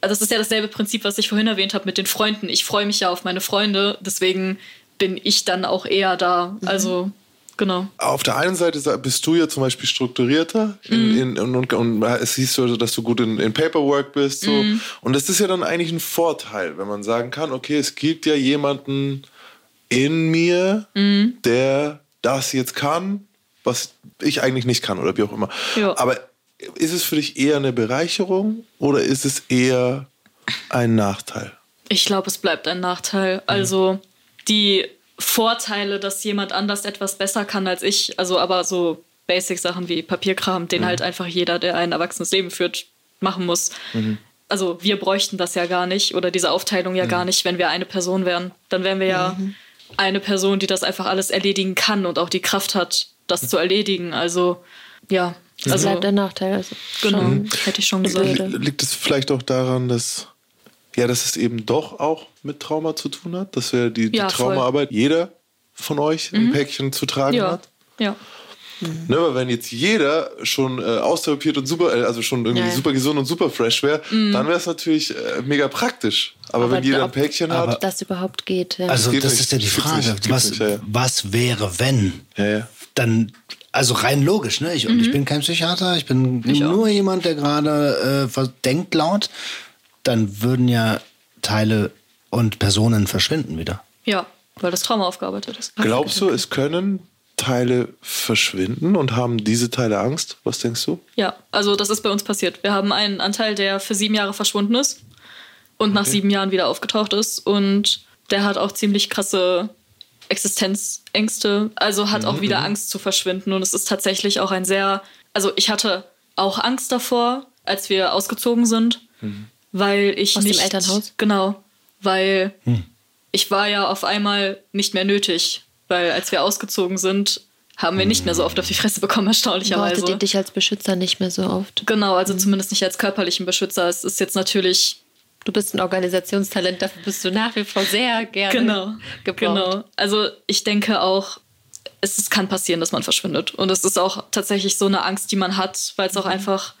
das ist ja dasselbe Prinzip, was ich vorhin erwähnt habe mit den Freunden. Ich freue mich ja auf meine Freunde, deswegen bin ich dann auch eher da. Also, genau. Auf der einen Seite bist du ja zum Beispiel strukturierter in, in, und, und, und es siehst du, dass du gut in, in Paperwork bist. So. Und das ist ja dann eigentlich ein Vorteil, wenn man sagen kann, okay, es gibt ja jemanden in mir, der das jetzt kann, was ich eigentlich nicht kann oder wie auch immer. Ja. Aber ist es für dich eher eine Bereicherung oder ist es eher ein Nachteil? Ich glaube, es bleibt ein Nachteil. Also die Vorteile, dass jemand anders etwas besser kann als ich. Also aber so Basic-Sachen wie Papierkram, den mhm. halt einfach jeder, der ein erwachsenes Leben führt, machen muss. Mhm. Also wir bräuchten das ja gar nicht oder diese Aufteilung ja mhm. gar nicht, wenn wir eine Person wären. Dann wären wir ja mhm. eine Person, die das einfach alles erledigen kann und auch die Kraft hat, das mhm. zu erledigen. Also ja. Also bleibt der Nachteil. Also genau, schon, hätte ich schon gesagt. Liegt es vielleicht auch daran, dass ja, dass es eben doch auch mit Trauma zu tun hat, dass wir die, die ja, Traumaarbeit jeder von euch mhm. ein Päckchen zu tragen ja. hat. Ja. Mhm. Ne, weil wenn jetzt jeder schon äh, austherapiert und super, äh, also schon irgendwie ja, super gesund und super fresh wäre, mhm. dann wäre es natürlich äh, mega praktisch. Aber, aber wenn jeder ein Päckchen hat. Ob das überhaupt geht. Ja. Also, das, das ist ja die Frage. Nicht, was, nicht, ja, was wäre, wenn? Dann also rein logisch, ne? Ich, mhm. ich bin kein Psychiater, ich bin ich nur auch. jemand, der gerade äh, denkt laut. Dann würden ja Teile und Personen verschwinden wieder. Ja, weil das Trauma aufgearbeitet ist. Glaubst du, es können Teile verschwinden und haben diese Teile Angst? Was denkst du? Ja, also das ist bei uns passiert. Wir haben einen Anteil, der für sieben Jahre verschwunden ist und okay. nach sieben Jahren wieder aufgetaucht ist. Und der hat auch ziemlich krasse Existenzängste, also hat mhm. auch wieder mhm. Angst zu verschwinden. Und es ist tatsächlich auch ein sehr, also ich hatte auch Angst davor, als wir ausgezogen sind, mhm. Weil ich Aus nicht. dem Elternhaus? Genau, weil mhm. ich war ja auf einmal nicht mehr nötig weil als wir ausgezogen sind, haben wir nicht mehr so oft auf die Fresse bekommen, erstaunlicherweise. Brauchtet ihr dich als Beschützer nicht mehr so oft? Genau, also mhm. zumindest nicht als körperlichen Beschützer. Es ist jetzt natürlich. Du bist ein Organisationstalent, dafür bist du nach wie vor sehr gerne genau, gebraucht. Genau. Also ich denke auch, es, es kann passieren, dass man verschwindet. Und es ist auch tatsächlich so eine Angst, die man hat, weil es auch mhm. einfach,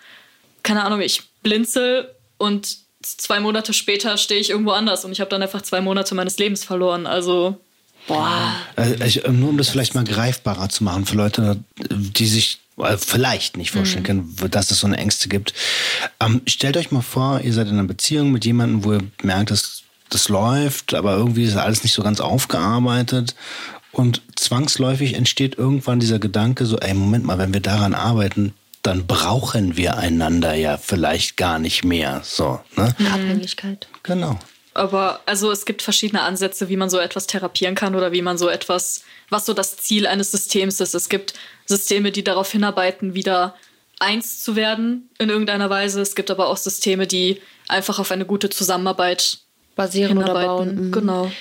keine Ahnung, ich blinzel und zwei Monate später stehe ich irgendwo anders und ich habe dann einfach zwei Monate meines Lebens verloren. Also Boah. Äh, ich, nur um das vielleicht mal greifbarer zu machen für Leute, die sich äh, vielleicht nicht vorstellen mhm. können, dass es so eine Ängste gibt. Ähm, stellt euch mal vor, ihr seid in einer Beziehung mit jemandem, wo ihr merkt, dass das läuft, aber irgendwie ist alles nicht so ganz aufgearbeitet. Und zwangsläufig entsteht irgendwann dieser Gedanke, so, ey, Moment mal, wenn wir daran arbeiten, dann brauchen wir einander ja vielleicht gar nicht mehr. So, ne? Eine Abhängigkeit. Genau. Aber also es gibt verschiedene Ansätze, wie man so etwas therapieren kann oder wie man so etwas, was so das Ziel eines Systems ist. Es gibt Systeme, die darauf hinarbeiten, wieder eins zu werden in irgendeiner Weise. Es gibt aber auch Systeme, die einfach auf eine gute Zusammenarbeit basieren oder bauen. Mhm. Genau.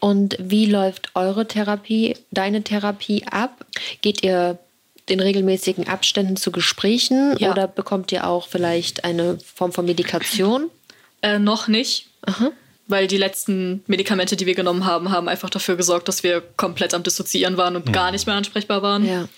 Und wie läuft eure Therapie, deine Therapie ab? Geht ihr in regelmäßigen Abständen zu Gesprächen ja. oder bekommt ihr auch vielleicht eine Form von Medikation? Äh, noch nicht. Aha weil die letzten Medikamente, die wir genommen haben, haben einfach dafür gesorgt, dass wir komplett am Dissoziieren waren und ja. gar nicht mehr ansprechbar waren. Ja.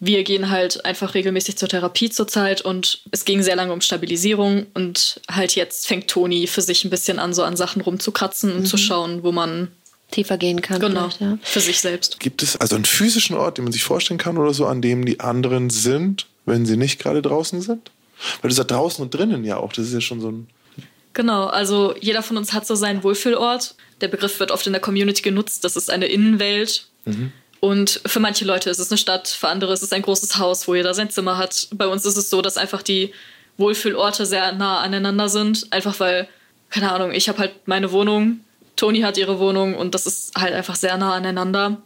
Wir gehen halt einfach regelmäßig zur Therapie zurzeit und es ging sehr lange um Stabilisierung und halt jetzt fängt Toni für sich ein bisschen an, so an Sachen rumzukratzen und mhm. zu schauen, wo man tiefer gehen kann. Genau, ja. für sich selbst. Gibt es also einen physischen Ort, den man sich vorstellen kann oder so, an dem die anderen sind, wenn sie nicht gerade draußen sind? Weil du sagst draußen und drinnen ja auch, das ist ja schon so ein Genau, also jeder von uns hat so seinen Wohlfühlort. Der Begriff wird oft in der Community genutzt. Das ist eine Innenwelt. Mhm. Und für manche Leute ist es eine Stadt, für andere ist es ein großes Haus, wo jeder sein Zimmer hat. Bei uns ist es so, dass einfach die Wohlfühlorte sehr nah aneinander sind. Einfach weil, keine Ahnung, ich habe halt meine Wohnung, Toni hat ihre Wohnung und das ist halt einfach sehr nah aneinander.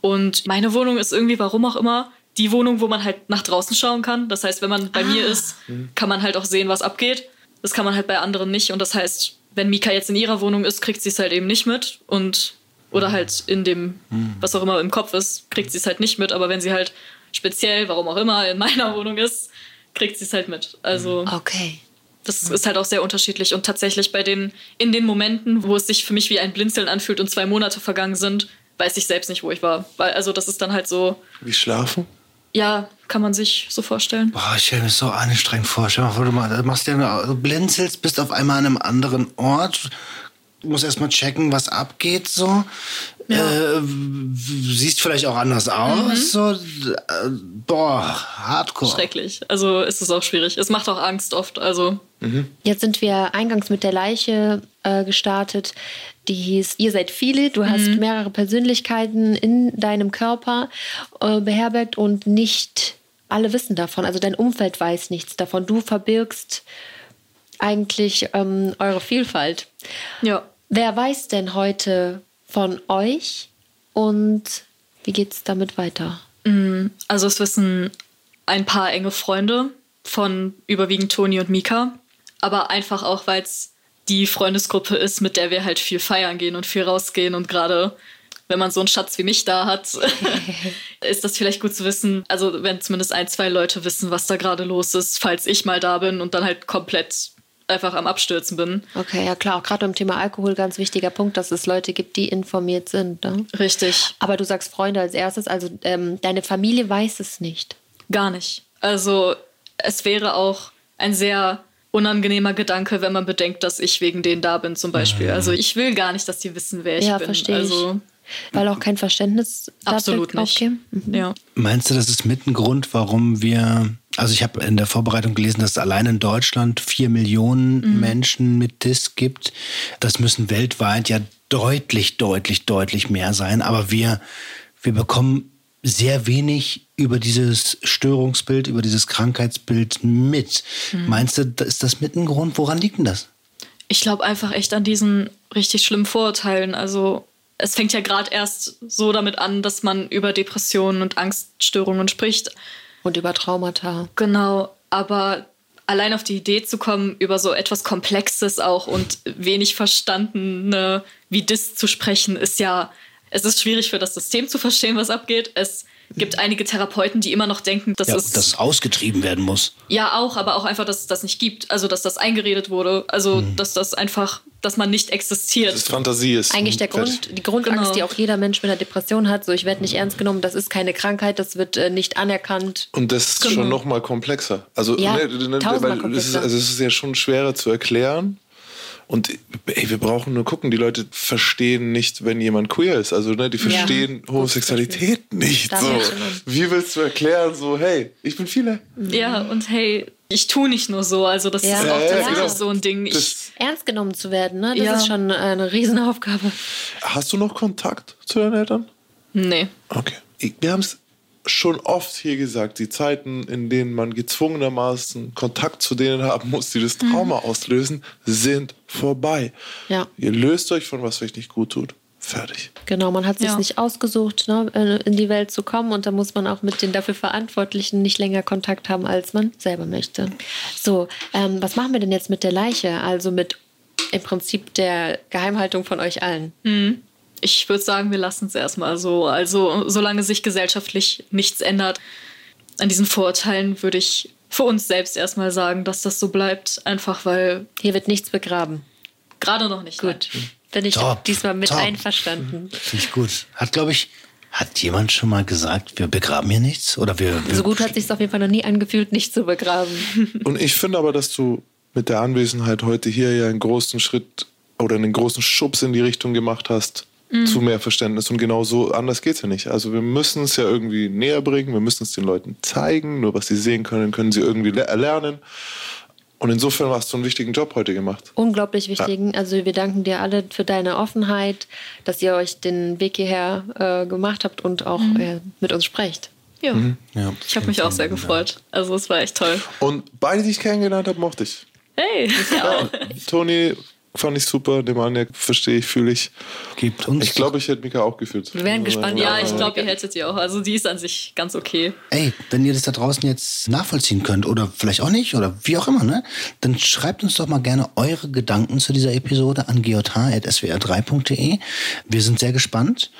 Und meine Wohnung ist irgendwie, warum auch immer, die Wohnung, wo man halt nach draußen schauen kann. Das heißt, wenn man bei ah. mir ist, kann man halt auch sehen, was abgeht. Das kann man halt bei anderen nicht. Und das heißt, wenn Mika jetzt in ihrer Wohnung ist, kriegt sie es halt eben nicht mit. Und oder halt in dem, was auch immer im Kopf ist, kriegt sie es halt nicht mit. Aber wenn sie halt speziell, warum auch immer, in meiner Wohnung ist, kriegt sie es halt mit. Also. Okay. Das ist halt auch sehr unterschiedlich. Und tatsächlich bei den, in den Momenten, wo es sich für mich wie ein Blinzeln anfühlt und zwei Monate vergangen sind, weiß ich selbst nicht, wo ich war. Weil, also das ist dann halt so. Wie schlafen? Ja, kann man sich so vorstellen. Boah, ich stelle mir so anstrengend vor. Stell dir mal vor, du machst ja, du blinzelst, bist auf einmal an einem anderen Ort, du musst erstmal checken, was abgeht, so. Ja. Äh, siehst vielleicht auch anders aus. Mhm. So, äh, boah, hardcore. Schrecklich. Also ist es auch schwierig. Es macht auch Angst oft. Also. Mhm. Jetzt sind wir eingangs mit der Leiche äh, gestartet. Die hieß Ihr seid viele. Du hast mhm. mehrere Persönlichkeiten in deinem Körper äh, beherbergt und nicht alle wissen davon. Also dein Umfeld weiß nichts davon. Du verbirgst eigentlich ähm, eure Vielfalt. Ja. Wer weiß denn heute von euch, Und wie geht es damit weiter? Also es wissen ein paar enge Freunde von überwiegend Toni und Mika, aber einfach auch, weil es die Freundesgruppe ist, mit der wir halt viel feiern gehen und viel rausgehen und gerade wenn man so einen Schatz wie mich da hat, ist das vielleicht gut zu wissen. Also wenn zumindest ein, zwei Leute wissen, was da gerade los ist, falls ich mal da bin und dann halt komplett einfach am Abstürzen bin. Okay, ja klar, auch gerade beim Thema Alkohol ganz wichtiger Punkt, dass es Leute gibt, die informiert sind. Ne? Richtig. Aber du sagst Freunde als erstes, also ähm, deine Familie weiß es nicht. Gar nicht. Also es wäre auch ein sehr unangenehmer Gedanke, wenn man bedenkt, dass ich wegen denen da bin zum Beispiel. Also ich will gar nicht, dass die wissen, wer ich Ja, bin. verstehe ich. also Weil auch kein Verständnis dafür absolut nicht. aufgeben? Mhm. Ja. Meinst du, das ist mit ein Grund, warum wir, also ich habe in der Vorbereitung gelesen, dass es allein in Deutschland vier Millionen Menschen mit DIS gibt. Das müssen weltweit ja deutlich, deutlich, deutlich mehr sein. Aber wir, wir bekommen sehr wenig über dieses Störungsbild, über dieses Krankheitsbild mit. Meinst du, ist das mit ein Grund? Woran liegt denn das? Ich glaube einfach echt an diesen richtig schlimmen Vorurteilen. Also es fängt ja gerade erst so damit an, dass man über Depressionen und Angststörungen spricht. Und über Traumata. Genau, aber allein auf die Idee zu kommen, über so etwas Komplexes auch und wenig verstandene wie DIS zu sprechen, ist ja, es ist schwierig für das System zu verstehen, was abgeht. Es gibt einige Therapeuten, die immer noch denken, das Ja, ist dass ausgetrieben werden muss. ja, auch, aber auch einfach, dass es das nicht gibt. Also, dass das eingeredet wurde. Also, dass das einfach, dass man nicht existiert. Das ist Fantasie ist. Eigentlich der. Grund, die Grundangst, Genau. die auch jeder Mensch mit einer Depression hat, so ich werde nicht ernst genommen, das ist keine Krankheit, das wird äh, nicht anerkannt. Und das ist schon noch mal komplexer. Also, Ja, ne, ne, tausendmal weil es ist, komplexer. also es ist ja schon schwerer zu erklären. Und ey, wir brauchen nur gucken, die Leute verstehen nicht, wenn jemand queer ist. Also ne, die verstehen Homosexualität nicht. So. Wie willst du erklären, so, hey, ich bin viele. Ja, und hey, ich tue nicht nur so. Also, das Ja. ist Ja, auch ja, tatsächlich genau. so ein Ding. Ich, Das, Ernst genommen zu werden, ne? das Ja. ist schon eine Riesenaufgabe. hast du noch Kontakt zu deinen Eltern? nee. Okay. Wir haben es schon oft hier gesagt, die Zeiten, in denen man gezwungenermaßen Kontakt zu denen haben muss, die das Trauma auslösen, sind vorbei. Ja. Ihr löst euch von was euch nicht gut tut. Fertig. Genau, man hat sich Ja. nicht ausgesucht, ne, äh, in die Welt zu kommen und da muss man auch mit den dafür Verantwortlichen nicht länger Kontakt haben, als man selber möchte. So, ähm, was machen wir denn jetzt mit der Leiche? Also mit im Prinzip der Geheimhaltung von euch allen. Ich würde sagen, wir lassen es erstmal so. Also, solange sich gesellschaftlich nichts ändert, an diesen Vorurteilen würde ich für uns selbst erstmal sagen, dass das so bleibt. Einfach weil Hier wird nichts begraben. gerade noch nicht. Gut. Bin ich Top, diesmal mit top. einverstanden. Finde ich gut. Hat, glaube ich, hat jemand schon mal gesagt, wir begraben hier nichts? Oder wir, wir So gut hat sich auf jeden Fall noch nie angefühlt, nicht zu begraben. Und ich finde aber, dass du mit der Anwesenheit heute hier ja einen großen Schritt oder einen großen Schubs in die Richtung gemacht hast zu mehr Verständnis. Und genau so anders geht es ja nicht. Also wir müssen es ja irgendwie näher bringen, wir müssen es den Leuten zeigen. Nur was sie sehen können, können sie irgendwie le- erlernen. Und insofern hast du einen wichtigen Job heute gemacht. Unglaublich wichtigen. Also wir danken dir alle für deine Offenheit, dass ihr euch den Weg hierher äh, gemacht habt und auch äh, mit uns sprecht. Ja. ja. Ich habe mich auch sehr gefreut. Also, es war echt toll. Und beide, die ich kennengelernt habe, mochte ich. Hey, Ja, Toni fand ich super, Nemanja verstehe ich, fühle ich. Gibt uns. Ich glaube, ich hätte Mika auch gefühlt. Wir wären gespannt. ja, ich glaube, ihr hättet die auch. Also, die ist an sich ganz okay. Ey, wenn ihr das da draußen jetzt nachvollziehen könnt oder vielleicht auch nicht oder wie auch immer, ne, dann schreibt uns doch mal gerne eure Gedanken zu dieser Episode an geotar.swr3.de. Wir sind sehr gespannt.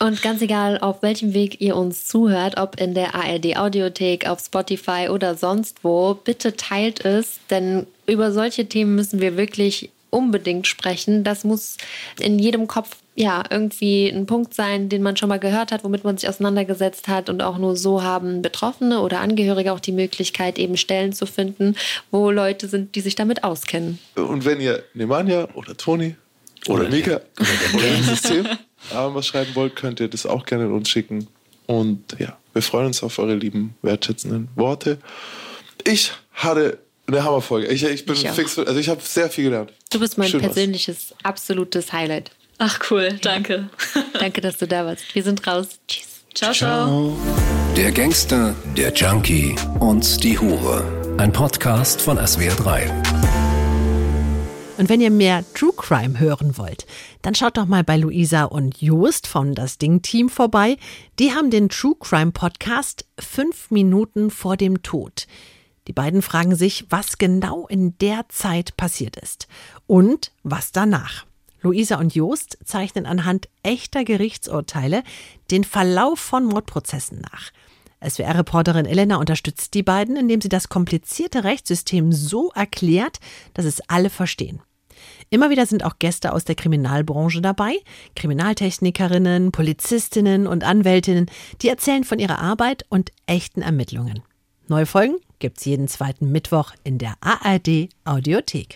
Und ganz egal, auf welchem Weg ihr uns zuhört, ob in der ARD Audiothek, auf Spotify oder sonst wo, bitte teilt es, denn über solche Themen müssen wir wirklich unbedingt sprechen. Das muss in jedem Kopf ja irgendwie ein Punkt sein, den man schon mal gehört hat, womit man sich auseinandergesetzt hat und auch nur so haben Betroffene oder Angehörige auch die Möglichkeit, eben Stellen zu finden, wo Leute sind, die sich damit auskennen. Und wenn ihr Nemanja oder Toni oder, Mika oder das System was schreiben wollt, könnt ihr das auch gerne an uns schicken. Und ja, wir freuen uns auf eure lieben, wertschätzenden Worte. Ich hatte eine Hammerfolge. Ich, ich bin Ich fix, also ich habe sehr viel gelernt. Du bist mein Schön persönliches, absolutes Highlight. Ach, cool. Danke. Danke, dass du da warst. Wir sind raus. Tschüss. Ciao, ciao. Der Gangster, der Junkie und die Hure. Ein Podcast von SWR3. Und wenn ihr mehr True Crime hören wollt, dann schaut doch mal bei Luisa und Joost von das Ding Team vorbei. Die haben den True Crime Podcast fünf Minuten vor dem Tod. Die beiden fragen sich, was genau in der Zeit passiert ist und was danach. Luisa und Joost zeichnen anhand echter Gerichtsurteile den Verlauf von Mordprozessen nach. SWR-Reporterin Elena unterstützt die beiden, indem sie das komplizierte Rechtssystem so erklärt, dass es alle verstehen. Immer wieder sind auch Gäste aus der Kriminalbranche dabei, Kriminaltechnikerinnen, Polizistinnen und Anwältinnen, die erzählen von ihrer Arbeit und echten Ermittlungen. Neue Folgen gibt's jeden zweiten Mittwoch in der ARD Audiothek.